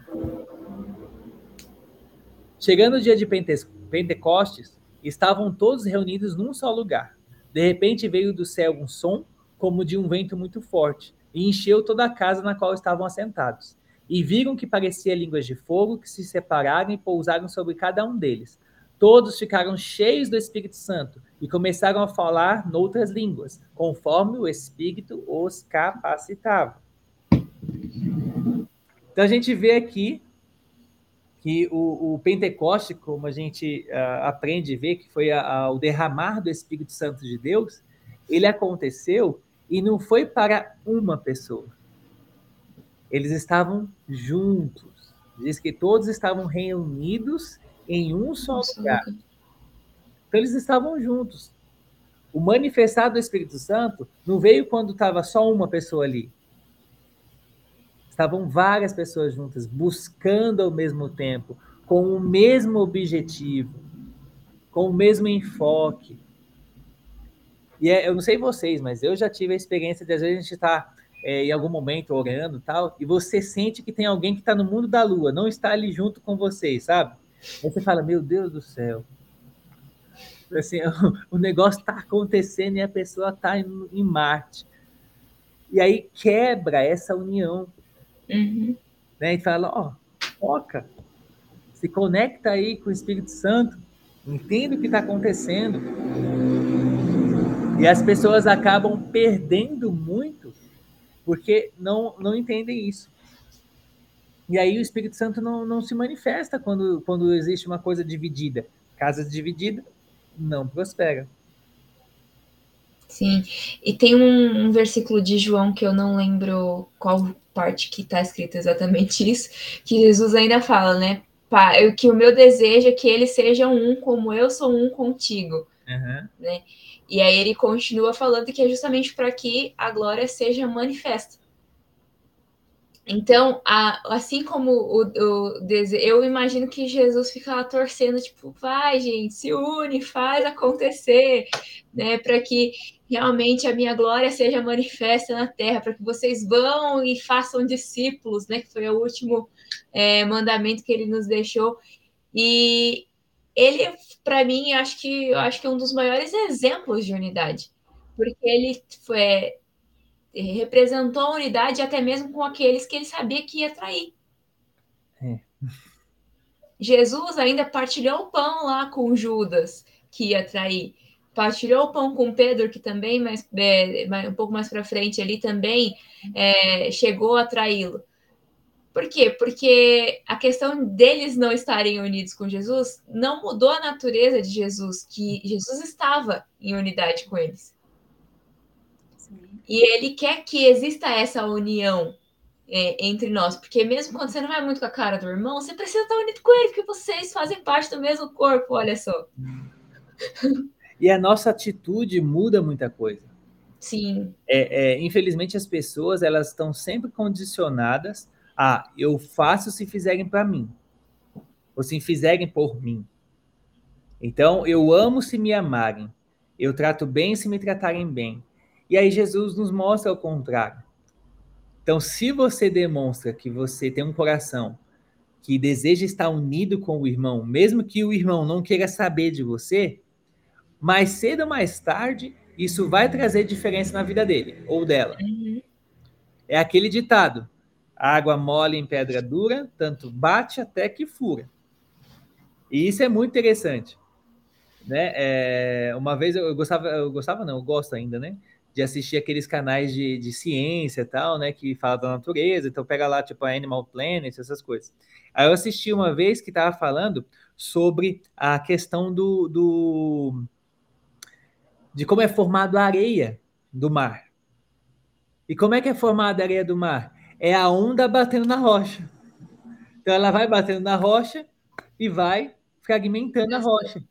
Chegando o dia de Pentecostes, estavam todos reunidos num só lugar. De repente veio do céu um som, como de um vento muito forte, e encheu toda a casa na qual estavam assentados. E viram que parecia línguas de fogo que se separaram e pousaram sobre cada um deles. Todos ficaram cheios do Espírito Santo e começaram a falar noutras línguas, conforme o Espírito os capacitava. Então a gente vê aqui que o, o Pentecoste, como a gente uh, aprende a ver, que foi a, a, o derramar do Espírito Santo de Deus, ele aconteceu e não foi para uma pessoa. Eles estavam juntos. Diz que todos estavam reunidos em um só lugar. Então eles estavam juntos. O manifestar do Espírito Santo não veio quando estava só uma pessoa ali. Estavam várias pessoas juntas, buscando ao mesmo tempo, com o mesmo objetivo, com o mesmo enfoque. E é, eu não sei vocês, mas eu já tive a experiência de às vezes a gente estar tá, é, em algum momento orando tal, e você sente que tem alguém que está no mundo da lua, não está ali junto com vocês, sabe? Aí você fala, meu Deus do céu. Assim, [LAUGHS] o negócio está acontecendo e a pessoa está em, em, Marte. E aí quebra essa união. Uhum. Né? E fala, ó, foca. Se conecta aí com o Espírito Santo. Entende o que está acontecendo. E as pessoas acabam perdendo muito porque não, não entendem isso. E aí o Espírito Santo não, não se manifesta quando, quando existe uma coisa dividida. Casa dividida não prospera. Sim, e tem um, um, versículo de João que eu não lembro qual parte que está escrito exatamente isso, que Jesus ainda fala, né? Que o meu desejo é que eles sejam um como eu sou um contigo. Uhum. Né? E aí ele continua falando que é justamente para que a glória seja manifesta. Então, a, assim como o, o eu imagino que Jesus fica lá torcendo, tipo, vai, gente, se une, faz acontecer, né, para que realmente a minha glória seja manifesta na terra, para que vocês vão e façam discípulos, né, que foi o último é, mandamento que ele nos deixou. E ele, para mim, acho que acho que é um dos maiores exemplos de unidade, porque ele foi representou a unidade até mesmo com aqueles que ele sabia que ia trair. É. Jesus ainda partilhou o pão lá com Judas, que ia trair. Partilhou o pão com Pedro, que também, mais, é, um pouco mais para frente ali, também é, chegou a traí-lo. Por quê? Porque a questão deles não estarem unidos com Jesus não mudou a natureza de Jesus, que Jesus estava em unidade com eles. E ele quer que exista essa união é, entre nós, porque mesmo quando você não vai muito com a cara do irmão, você precisa estar unido com ele, porque vocês fazem parte do mesmo corpo, olha só. E a nossa atitude muda muita coisa. Sim. É, é, infelizmente, as pessoas elas estão sempre condicionadas a eu faço se fizerem para mim, ou se fizerem por mim. Então, eu amo se me amarem, eu trato bem se me tratarem bem. E aí Jesus nos mostra o contrário. Então, se você demonstra que você tem um coração que deseja estar unido com o irmão, mesmo que o irmão não queira saber de você, mais cedo ou mais tarde, isso vai trazer diferença na vida dele ou dela. Uhum. É aquele ditado: água mole em pedra dura, tanto bate até que fura. E isso é muito interessante. Né? É, uma vez eu gostava, eu gostava, não, eu gosto ainda, né? De assistir aqueles canais de, de ciência e tal, né? Que fala da natureza, então pega lá, tipo, Animal Planet, essas coisas. Aí eu assisti uma vez que estava falando sobre a questão do, do de como é formado a areia do mar. E como é que é formada a areia do mar? É a onda batendo na rocha. Então ela vai batendo na rocha e vai fragmentando a rocha.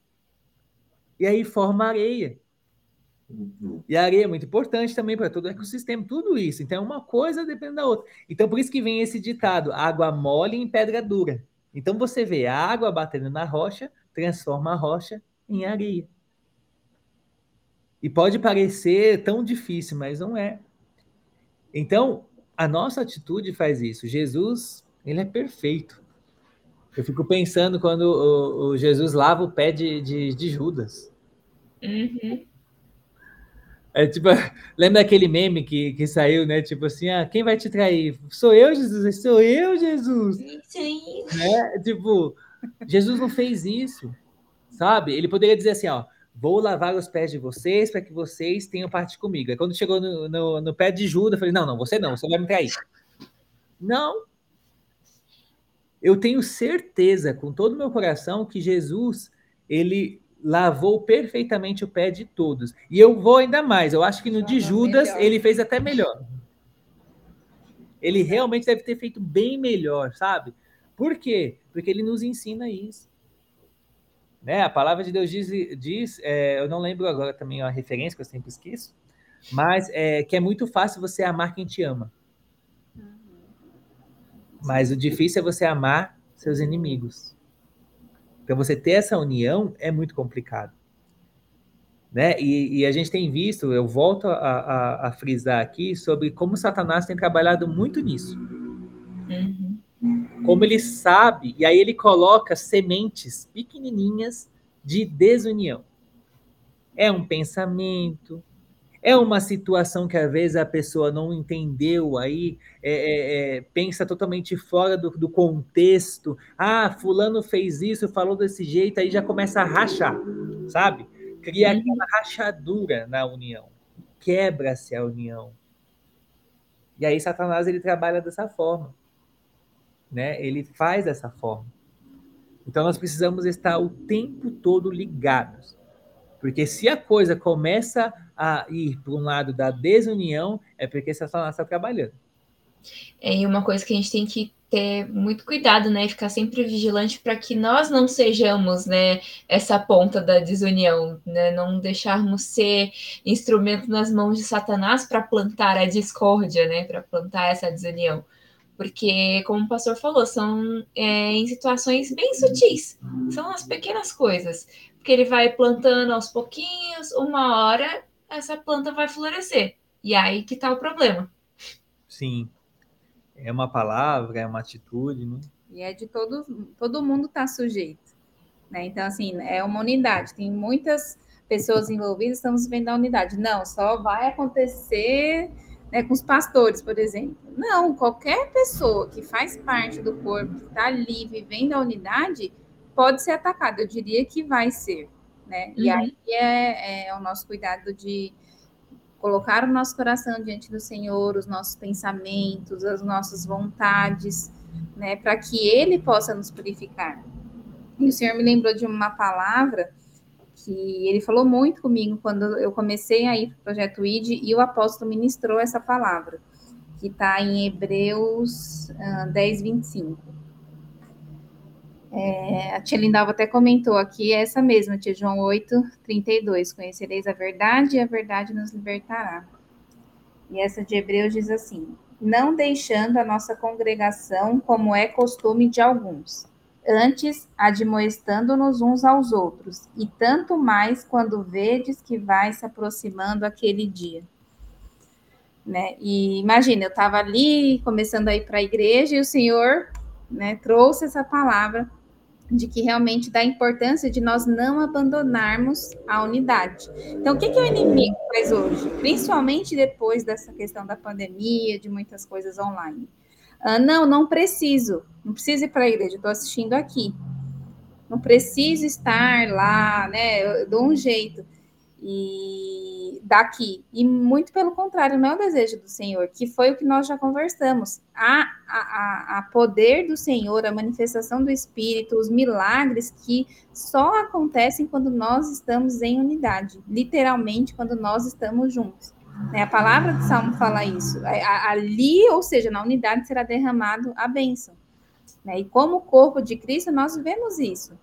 E aí forma areia. E a areia é muito importante também para todo o ecossistema, tudo isso. Então, uma coisa depende da outra. Então, por isso que vem esse ditado: água mole em pedra dura. Então, você vê a água batendo na rocha, transforma a rocha em areia. E pode parecer tão difícil, mas não é. Então, a nossa atitude faz isso. Jesus, ele é perfeito. Eu fico pensando quando o, o Jesus lava o pé de, de, de Judas. Uhum. É tipo, [LAUGHS] lembra aquele meme que, que saiu, né? Tipo assim, ah, quem vai te trair? Sou eu, Jesus? Sou eu, Jesus? Sim. Né? Tipo, Jesus não fez isso, sabe? Ele poderia dizer assim, ó, vou lavar os pés de vocês para que vocês tenham parte comigo. Aí quando chegou no, no, no, pé de Judas, eu falei, não, não, você não, você vai me trair. Não. Eu tenho certeza, com todo o meu coração, que Jesus, ele lavou perfeitamente o pé de todos. E eu vou ainda mais, eu acho que no de Judas, ele fez até melhor. Ele realmente deve ter feito bem melhor, sabe? Por quê? Porque ele nos ensina isso. Né? A palavra de Deus diz, diz é, eu não lembro agora também a referência, que eu sempre esqueço, mas é, que é muito fácil você amar quem te ama. Mas o difícil é você amar seus inimigos. Então, você ter essa união é muito complicado. Né? E, e a gente tem visto, eu volto a, a, a, frisar aqui, sobre como Satanás tem trabalhado muito nisso. Uhum como ele sabe, e aí ele coloca sementes pequenininhas de desunião. É um pensamento, é uma situação que às vezes a pessoa não entendeu aí, é, é, é, pensa totalmente fora do, do, contexto. Ah, fulano fez isso, falou desse jeito, aí já começa a rachar, sabe? Cria uhum. aquela rachadura na união, quebra-se a união. E aí Satanás ele trabalha dessa forma né? Ele faz dessa forma. Então nós precisamos estar o tempo todo ligados. Porque se a coisa começa a ir para um lado da desunião, é porque Satanás está trabalhando. É, e uma coisa que a gente tem que ter muito cuidado, né? Ficar sempre vigilante para que nós não sejamos, né, essa ponta da desunião, né? Não deixarmos ser instrumento nas mãos de Satanás para plantar a discórdia, né? Para plantar essa desunião. Porque, como o pastor falou, são é, em situações bem sutis. São as pequenas coisas. Porque ele vai plantando aos pouquinhos, uma hora essa planta vai florescer. E aí que está o problema. Sim. É uma palavra, é uma atitude, né? E é de todo, todo mundo está sujeito. Né? Então, assim, é uma unidade. Tem muitas pessoas envolvidas, estamos vendo a unidade. Não, só vai acontecer né, com os pastores, por exemplo. Não, qualquer pessoa que faz parte do corpo, que está ali vivendo a unidade, pode ser atacada. Eu diria que vai ser. Né? Uhum. E aí é, é, o nosso cuidado de colocar o nosso coração diante do Senhor, os nossos pensamentos, as nossas vontades, né, para que Ele possa nos purificar. E o Senhor me lembrou de uma palavra que ele falou muito comigo quando eu comecei a ir para o projeto ID e o apóstolo ministrou essa palavra, que está em Hebreus uh, 10, 25. É, a tia Lindalva até comentou aqui, é essa mesma, tia João 8, 32. Conhecereis a verdade e a verdade nos libertará. E essa de Hebreus diz assim: Não deixando a nossa congregação como é costume de alguns, antes admoestando-nos uns aos outros, e tanto mais quando vedes que vai se aproximando aquele dia. Né? E imagina, eu estava ali começando a ir para a igreja e o Senhor né, trouxe essa palavra de que realmente dá importância de nós não abandonarmos a unidade. Então, o que, que o inimigo faz hoje? Principalmente depois dessa questão da pandemia, de muitas coisas online. Ah, não, não preciso, não preciso ir para a igreja, estou assistindo aqui. Não preciso estar lá, né? Eu dou um jeito. E daqui. E muito pelo contrário, não é o desejo do Senhor, que foi o que nós já conversamos. A, a, a poder do Senhor, a manifestação do Espírito, os milagres que só acontecem quando nós estamos em unidade, literalmente quando nós estamos juntos. Né? A palavra do Salmo fala isso. Ali, ou seja, na unidade será derramado a bênção. Né? E como corpo de Cristo, nós vivemos isso.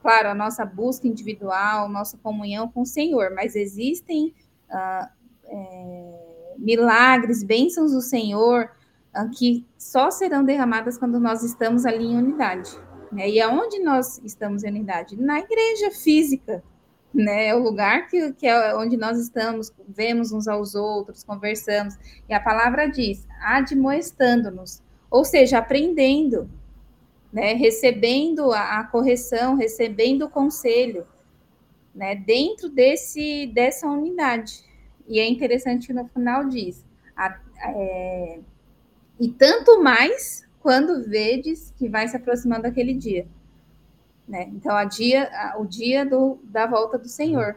Claro, a nossa busca individual, nossa comunhão com o Senhor, mas existem ah, é, milagres, bênçãos do Senhor ah, que só serão derramadas quando nós estamos ali em unidade. Né? E aonde nós estamos em unidade? Na igreja física, né? É o lugar que, que é onde nós estamos, vemos uns aos outros, conversamos. E a palavra diz, admoestando-nos, ou seja, aprendendo, né? Recebendo a, a correção, recebendo o conselho, né? Dentro desse dessa unidade. E é interessante que no final diz, a, é, e tanto mais quando vedes que vai se aproximando aquele dia. Né? Então, a dia, a, o dia do, da volta do Senhor.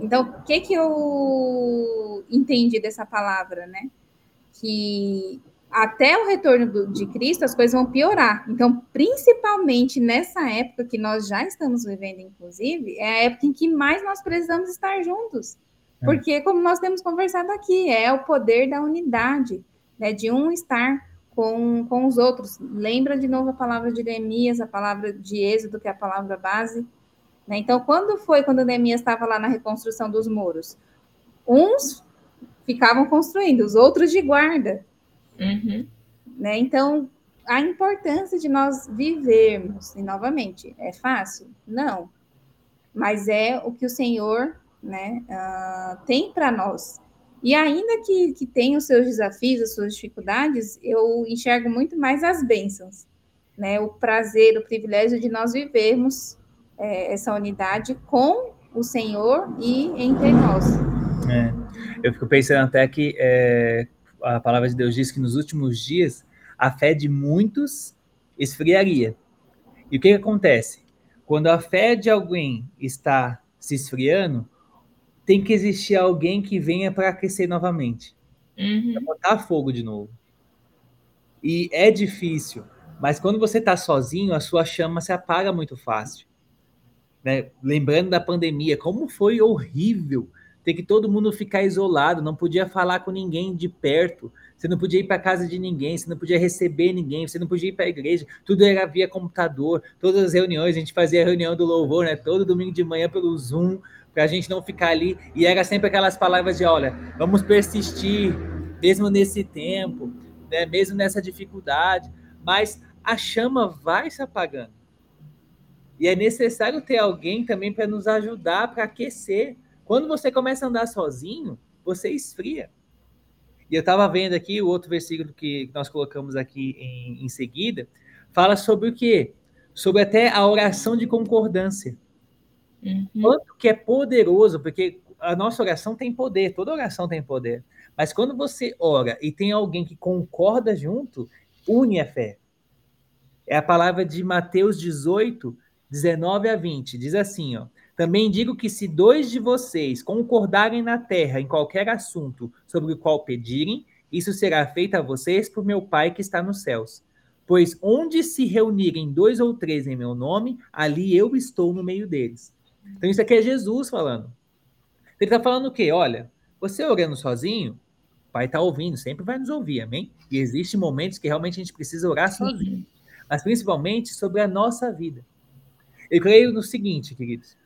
Então, o que, que eu entendi dessa palavra, né? Que até o retorno do, de Cristo as coisas vão piorar. Então, principalmente nessa época que nós já estamos vivendo, inclusive, é a época em que mais nós precisamos estar juntos. É. Porque, como nós temos conversado aqui, é o poder da unidade, né? De um estar com, com os outros. Lembra de novo a palavra de Neemias, a palavra de Êxodo, que é a palavra base. Né? Então, quando foi quando Neemias estava lá na reconstrução dos muros? Uns ficavam construindo, os outros de guarda. Uhum. Né? Então, a importância de nós vivermos, e novamente, é fácil? Não. Mas é o que o Senhor né, uh, tem para nós. E ainda que, que tenha os seus desafios, as suas dificuldades, eu enxergo muito mais as bênçãos, né? O prazer, o privilégio de nós vivermos é, essa unidade com o Senhor e entre nós. É. Eu fico pensando até que é, a palavra de Deus diz que nos últimos dias a fé de muitos esfriaria. E o que, que acontece? Quando a fé de alguém está se esfriando, tem que existir alguém que venha para aquecer novamente. Uhum. Pra botar fogo de novo. E é difícil, mas quando você está sozinho, a sua chama se apaga muito fácil. Né? Lembrando da pandemia, como foi horrível ter que todo mundo ficar isolado, não podia falar com ninguém de perto, você não podia ir para casa de ninguém, você não podia receber ninguém, você não podia ir para a igreja, tudo era via computador, todas as reuniões, a gente fazia a reunião do louvor, né? Todo domingo de manhã pelo Zoom, para a gente não ficar ali. E era sempre aquelas palavras de: olha, vamos persistir, mesmo nesse tempo, né, mesmo nessa dificuldade, mas a chama vai se apagando. E é necessário ter alguém também para nos ajudar, para aquecer. Quando você começa a andar sozinho, você esfria. E eu estava vendo aqui o outro versículo que nós colocamos aqui em, em seguida, fala sobre o quê? Sobre até a oração de concordância. Uhum. Quanto que é poderoso, porque a nossa oração tem poder, toda oração tem poder. Mas quando você ora e tem alguém que concorda junto, une a fé. É a palavra de Mateus 18, 19 a 20. Diz assim, ó. Também digo que se dois de vocês concordarem na terra em qualquer assunto sobre o qual pedirem, isso será feito a vocês por meu Pai que está nos céus. Pois onde se reunirem dois ou três em meu nome, ali eu estou no meio deles. Então, isso aqui é Jesus falando. Ele está falando o quê? Olha, você orando sozinho, o Pai está ouvindo, sempre vai nos ouvir, amém? E existem momentos que realmente a gente precisa orar sozinho. Mas principalmente sobre a nossa vida. Eu creio no seguinte, queridos.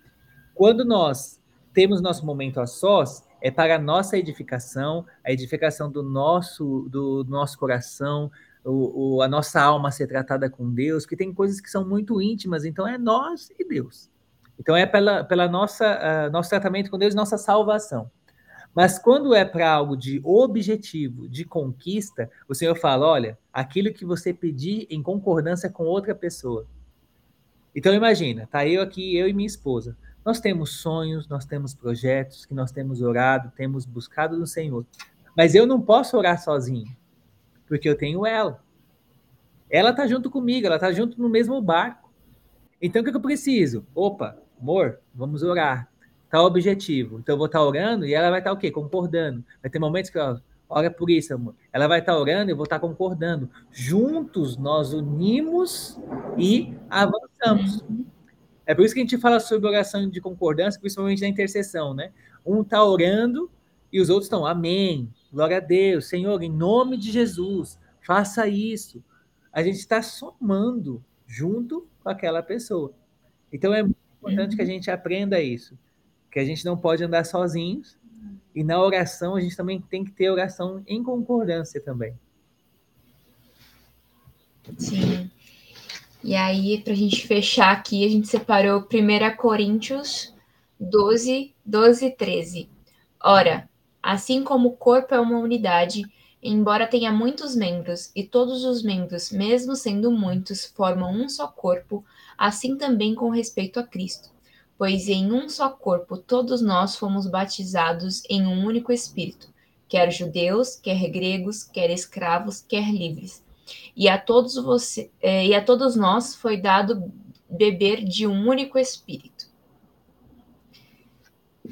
Quando nós temos nosso momento a sós, é para a nossa edificação, a edificação do nosso, do nosso coração, o, o, a nossa alma ser tratada com Deus, que tem coisas que são muito íntimas, então é nós e Deus. Então é pela, pela nossa uh, nosso tratamento com Deus, nossa salvação. Mas quando é para algo de objetivo, de conquista, o Senhor fala: olha, aquilo que você pedir em concordância com outra pessoa. Então imagina, tá eu aqui, eu e minha esposa. Nós temos sonhos, nós temos projetos que nós temos orado, temos buscado no Senhor. Mas eu não posso orar sozinho, porque eu tenho ela. Ela está junto comigo, ela está junto no mesmo barco. Então o que eu preciso? Opa, amor, vamos orar. Tá o objetivo. Então eu vou estar tá orando e ela vai estar tá, o quê? Concordando. Vai ter momentos que ela ora por isso, amor. Ela vai estar tá orando e eu vou estar tá concordando. Juntos nós unimos e avançamos. Uhum. É por isso que a gente fala sobre oração de concordância, principalmente na intercessão, né? Um está orando e os outros estão, amém, glória a Deus, Senhor, em nome de Jesus, faça isso. A gente está somando junto com aquela pessoa. Então é muito importante que a gente aprenda isso, que a gente não pode andar sozinhos, e na oração a gente também tem que ter oração em concordância também. Sim. E aí, para a gente fechar aqui, a gente separou 1 Coríntios 12, 12 e 13. Ora, assim como o corpo é uma unidade, embora tenha muitos membros, e todos os membros, mesmo sendo muitos, formam um só corpo, assim também com respeito a Cristo. Pois em um só corpo todos nós fomos batizados em um único Espírito, quer judeus, quer gregos, quer escravos, quer livres e a todos você é, e a todos nós foi dado beber de um único espírito.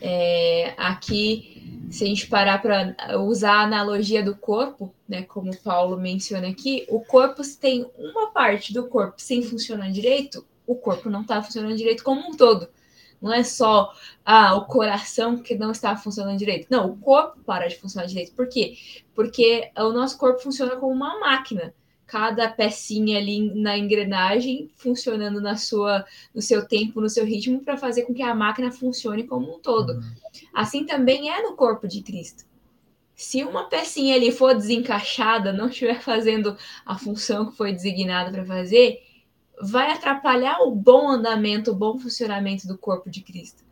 É, aqui, se a gente parar para usar a analogia do corpo, né, como Paulo menciona aqui, o corpo se tem uma parte do corpo sem funcionar direito, o corpo não está funcionando direito como um todo. Não é só ah, o coração que não está funcionando direito. Não, o corpo para de funcionar direito. Por quê? Porque o nosso corpo funciona como uma máquina cada pecinha ali na engrenagem funcionando na sua, no seu tempo, no seu ritmo, para fazer com que a máquina funcione como um todo. Assim também é no corpo de Cristo. Se uma pecinha ali for desencaixada, não estiver fazendo a função que foi designada para fazer, vai atrapalhar o bom andamento, o bom funcionamento do corpo de Cristo.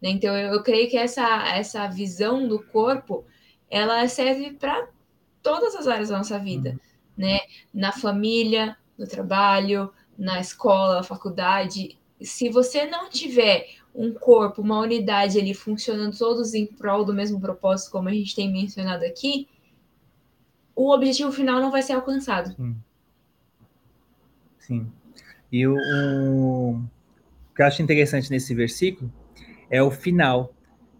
Né? Então, eu, eu creio que essa, essa visão do corpo, ela serve para todas as áreas da nossa vida. Uhum né? Na família, no trabalho, na escola, na faculdade. Se você não tiver um corpo, uma unidade ali funcionando todos em prol do mesmo propósito, como a gente tem mencionado aqui, o objetivo final não vai ser alcançado. Sim. Sim. E o, o, o que eu acho interessante nesse versículo é o final,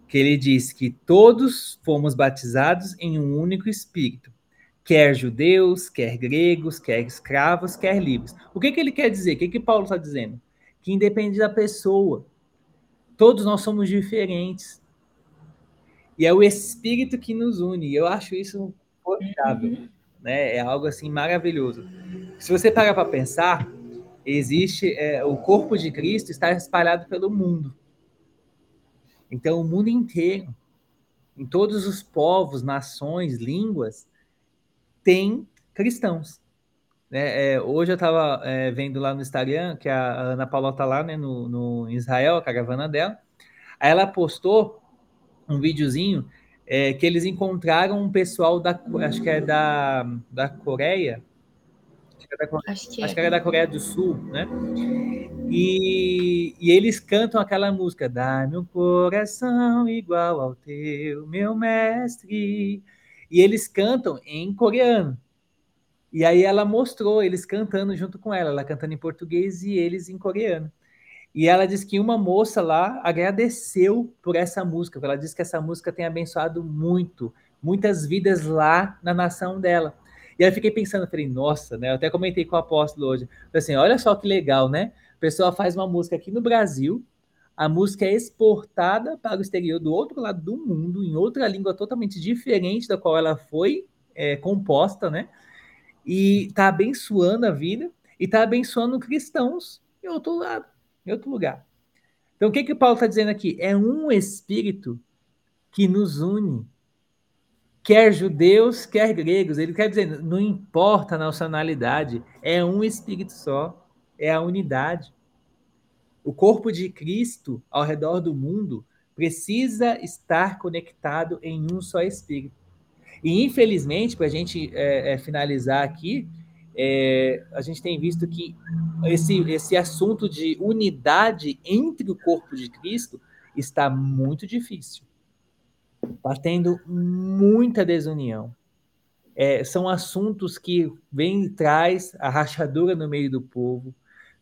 que ele diz que todos fomos batizados em um único espírito quer judeus, quer gregos, quer escravos, quer livres. O que, que ele quer dizer? O que, que Paulo está dizendo? Que independe da pessoa, todos nós somos diferentes. E é o Espírito que nos une. Eu acho isso formidável. Uhum. Né? É algo assim maravilhoso. Se você parar para pensar, existe é, o corpo de Cristo está espalhado pelo mundo. Então, o mundo inteiro, em todos os povos, nações, línguas, tem cristãos. Né? É, hoje eu estava é, vendo lá no Instagram que a Ana Paula está lá né, no, no Israel, a caravana dela. Aí ela postou um videozinho é, que eles encontraram um pessoal da acho que é da, da Coreia. Acho que, é acho, que é. que era da Coreia do Sul, né? E, e eles cantam aquela música: Dá-me um coração igual ao teu, meu mestre. E eles cantam em coreano. E aí ela mostrou eles cantando junto com ela, ela cantando em português e eles em coreano. E ela diz que uma moça lá agradeceu por essa música, ela diz que essa música tem abençoado muito, muitas vidas lá na nação dela. E aí eu fiquei pensando, falei, nossa, né? Eu até comentei com o apóstolo hoje. Falei assim, olha só que legal, né? A pessoa faz uma música aqui no Brasil, a música é exportada para o exterior, do outro lado do mundo, em outra língua totalmente diferente da qual ela foi é, composta, né? E está abençoando a vida e está abençoando cristãos em outro lado, em outro lugar. Então, o que que Paulo está dizendo aqui? É um espírito que nos une, quer judeus, quer gregos. Ele quer dizer, não importa a nacionalidade, é um espírito só, é a unidade. O corpo de Cristo ao redor do mundo precisa estar conectado em um só espírito. E, infelizmente, para a gente é, é, finalizar aqui, é, a gente tem visto que esse, esse assunto de unidade entre o corpo de Cristo está muito difícil. Está tendo muita desunião. É, são assuntos que vêm e traz a rachadura no meio do povo,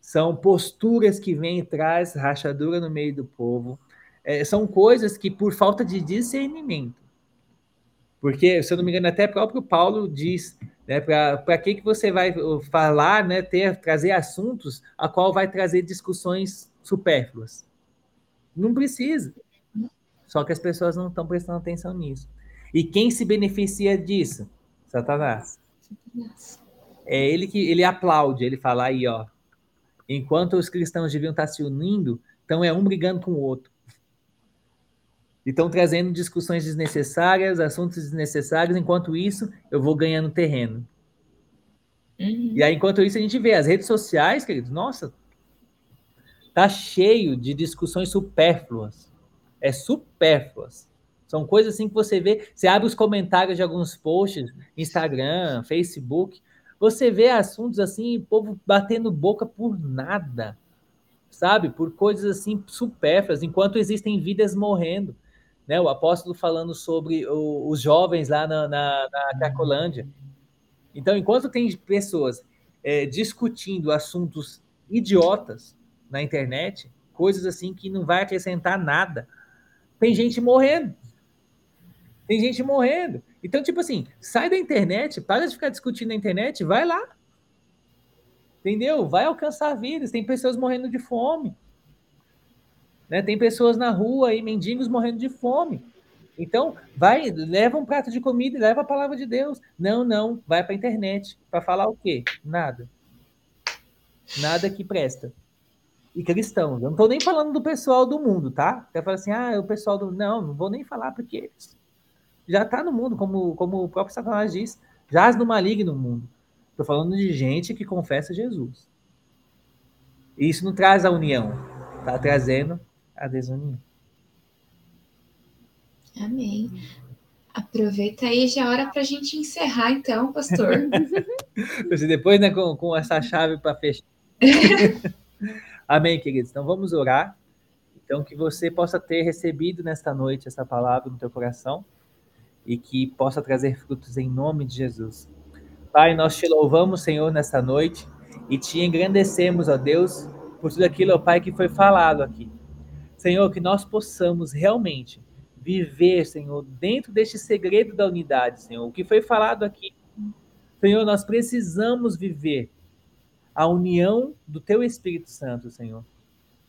são posturas que vêm e traz rachadura no meio do povo, é, são coisas que, por falta de discernimento, porque, se eu não me engano, até próprio Paulo diz, né, para que, que você vai falar, né, ter, trazer assuntos a qual vai trazer discussões supérfluas? Não precisa. Só que as pessoas não estão prestando atenção nisso. E quem se beneficia disso? Satanás. É ele que ele aplaude, ele fala aí, ó. Enquanto os cristãos deviam estar se unindo, então é um brigando com o outro. Estão trazendo discussões desnecessárias, assuntos desnecessários, enquanto isso eu vou ganhando terreno. Uhum. E aí, enquanto isso, a gente vê as redes sociais, queridos, nossa, tá cheio de discussões supérfluas. É supérfluas. São coisas assim que você vê, você abre os comentários de alguns posts, Instagram, Facebook, você vê assuntos assim, povo batendo boca por nada, sabe? Por coisas assim supérfluas, enquanto existem vidas morrendo né, o apóstolo falando sobre o, os jovens lá na, na, na Cracolândia. Então, enquanto tem pessoas é, discutindo assuntos idiotas na internet, coisas assim que não vai acrescentar nada, tem gente morrendo. Tem gente morrendo. Então, tipo assim, sai da internet, para de ficar discutindo na internet, vai lá. Entendeu? Vai alcançar vidas. Tem pessoas morrendo de fome. Né? Tem pessoas na rua aí, mendigos morrendo de fome. Então, vai, leva um prato de comida e leva a palavra de Deus. Não, não, vai para a internet. Para falar o quê? Nada. Nada que presta. E cristãos. Eu não estou nem falando do pessoal do mundo, tá? Até fala assim, ah, o pessoal do. Não, não vou nem falar, porque já está no mundo, como, como o próprio Satanás diz, jaz no maligno no mundo. Estou falando de gente que confessa Jesus. E isso não traz a união, está trazendo a desunião. Amém. Aproveita aí, já é hora para a gente encerrar, então, pastor. [LAUGHS] Depois, né, com, com essa chave para fechar. [LAUGHS] Amém, queridos. Então, vamos orar. Então, que você possa ter recebido nesta noite essa palavra no teu coração e que possa trazer frutos em nome de Jesus. Pai, nós te louvamos, Senhor, nesta noite e te engrandecemos, ó Deus, por tudo aquilo, ó Pai, que foi falado aqui. Senhor, que nós possamos realmente viver, Senhor, dentro deste segredo da unidade, Senhor. O que foi falado aqui, Senhor, nós precisamos viver a união do Teu Espírito Santo, Senhor.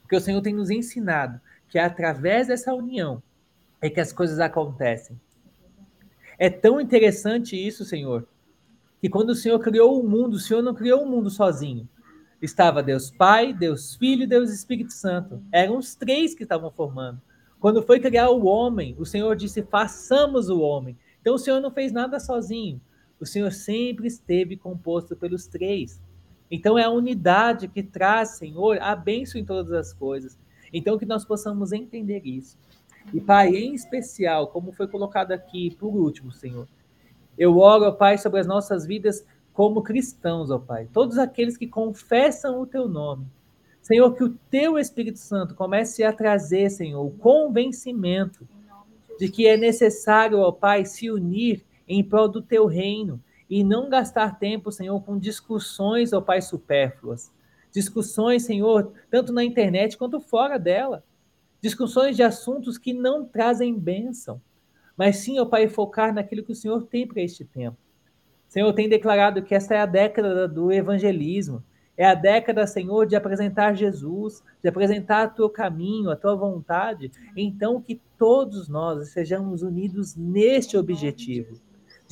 Porque o Senhor tem nos ensinado que é através dessa união é que as coisas acontecem. É tão interessante isso, Senhor, que quando o Senhor criou o mundo, o Senhor não criou o mundo sozinho estava Deus Pai, Deus Filho e Deus Espírito Santo. Eram os três que estavam formando. Quando foi criar o homem, o Senhor disse: façamos o homem. Então o Senhor não fez nada sozinho. O Senhor sempre esteve composto pelos três. Então é a unidade que traz, Senhor, a bênção em todas as coisas. Então que nós possamos entender isso. E Pai, em especial, como foi colocado aqui por último, Senhor, eu oro, Pai, sobre as nossas vidas como cristãos, ó Pai, todos aqueles que confessam o teu nome. Senhor, que o teu Espírito Santo comece a trazer, Senhor, o convencimento de que é necessário, ó Pai, se unir em prol do teu reino e não gastar tempo, Senhor, com discussões, ó Pai, supérfluas. discussões, Senhor, tanto na internet quanto fora dela. Discussões de assuntos que não trazem bênção, mas sim, ó Pai, focar naquilo que o Senhor tem para este tempo. Senhor, tem declarado que esta é a década do evangelismo, é a década, Senhor, de apresentar Jesus, de apresentar o teu caminho, a tua vontade. Então, que todos nós sejamos unidos neste objetivo,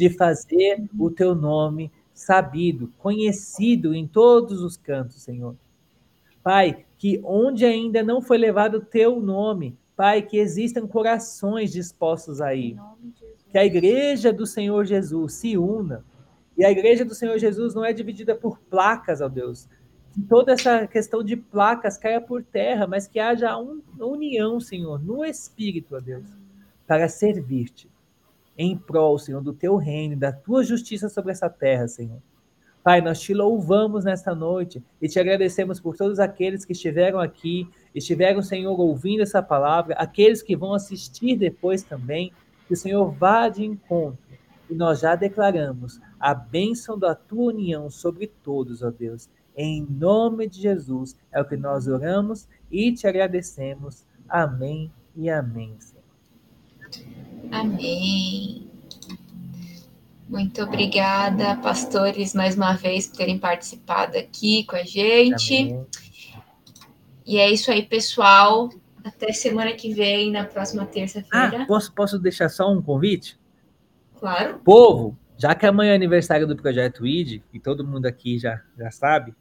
de fazer o teu nome sabido, conhecido em todos os cantos, Senhor. Pai, que onde ainda não foi levado o teu nome, Pai, que existam corações dispostos aí. Que a igreja do Senhor Jesus se una. E a igreja do Senhor Jesus não é dividida por placas, ó Deus. Que toda essa questão de placas caia por terra, mas que haja uma união, Senhor, no Espírito, ó Deus, para servir-te em prol, Senhor, do teu reino, da tua justiça sobre essa terra, Senhor. Pai, nós te louvamos nesta noite e te agradecemos por todos aqueles que estiveram aqui, estiveram, Senhor, ouvindo essa palavra, aqueles que vão assistir depois também, que o Senhor vá de encontro. E nós já declaramos a bênção da tua união sobre todos, ó Deus. Em nome de Jesus é o que nós oramos e te agradecemos. Amém e amém, Senhor. Amém. Muito obrigada, pastores, mais uma vez por terem participado aqui com a gente. Amém. E é isso aí, pessoal. Até semana que vem, na próxima terça-feira. Ah, posso, posso deixar só um convite? Claro. Povo, já que amanhã é aniversário do Projeto ID, e todo mundo aqui já, já sabe,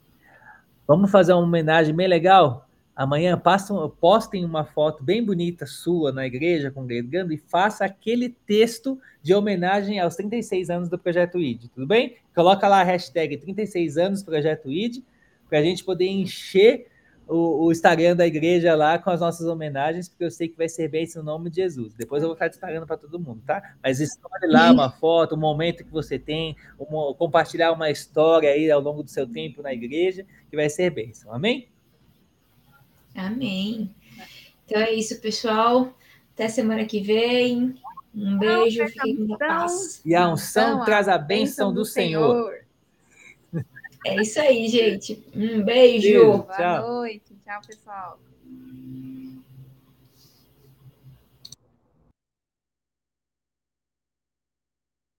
vamos fazer uma homenagem bem legal? Amanhã passam, postem uma foto bem bonita sua na igreja congregando e faça aquele texto de homenagem aos 36 anos do Projeto ID, tudo bem? Coloca lá a hashtag 36 anos Projeto ID para a gente poder encher o, o, Instagram da igreja lá com as nossas homenagens, porque eu sei que vai ser bem no nome de Jesus. Depois eu vou estar disparando para todo mundo, tá? Mas escolhe lá uma foto, um momento que você tem, uma, compartilhar uma história aí ao longo do seu tempo na igreja, que vai ser bênção. Amém? Amém. Então é isso, pessoal. Até semana que vem. Um beijo, fiquem com paz. E a unção então, traz a bênção do, do Senhor. Senhor. É isso aí, gente. Um beijo. Boa noite. Tchau, pessoal.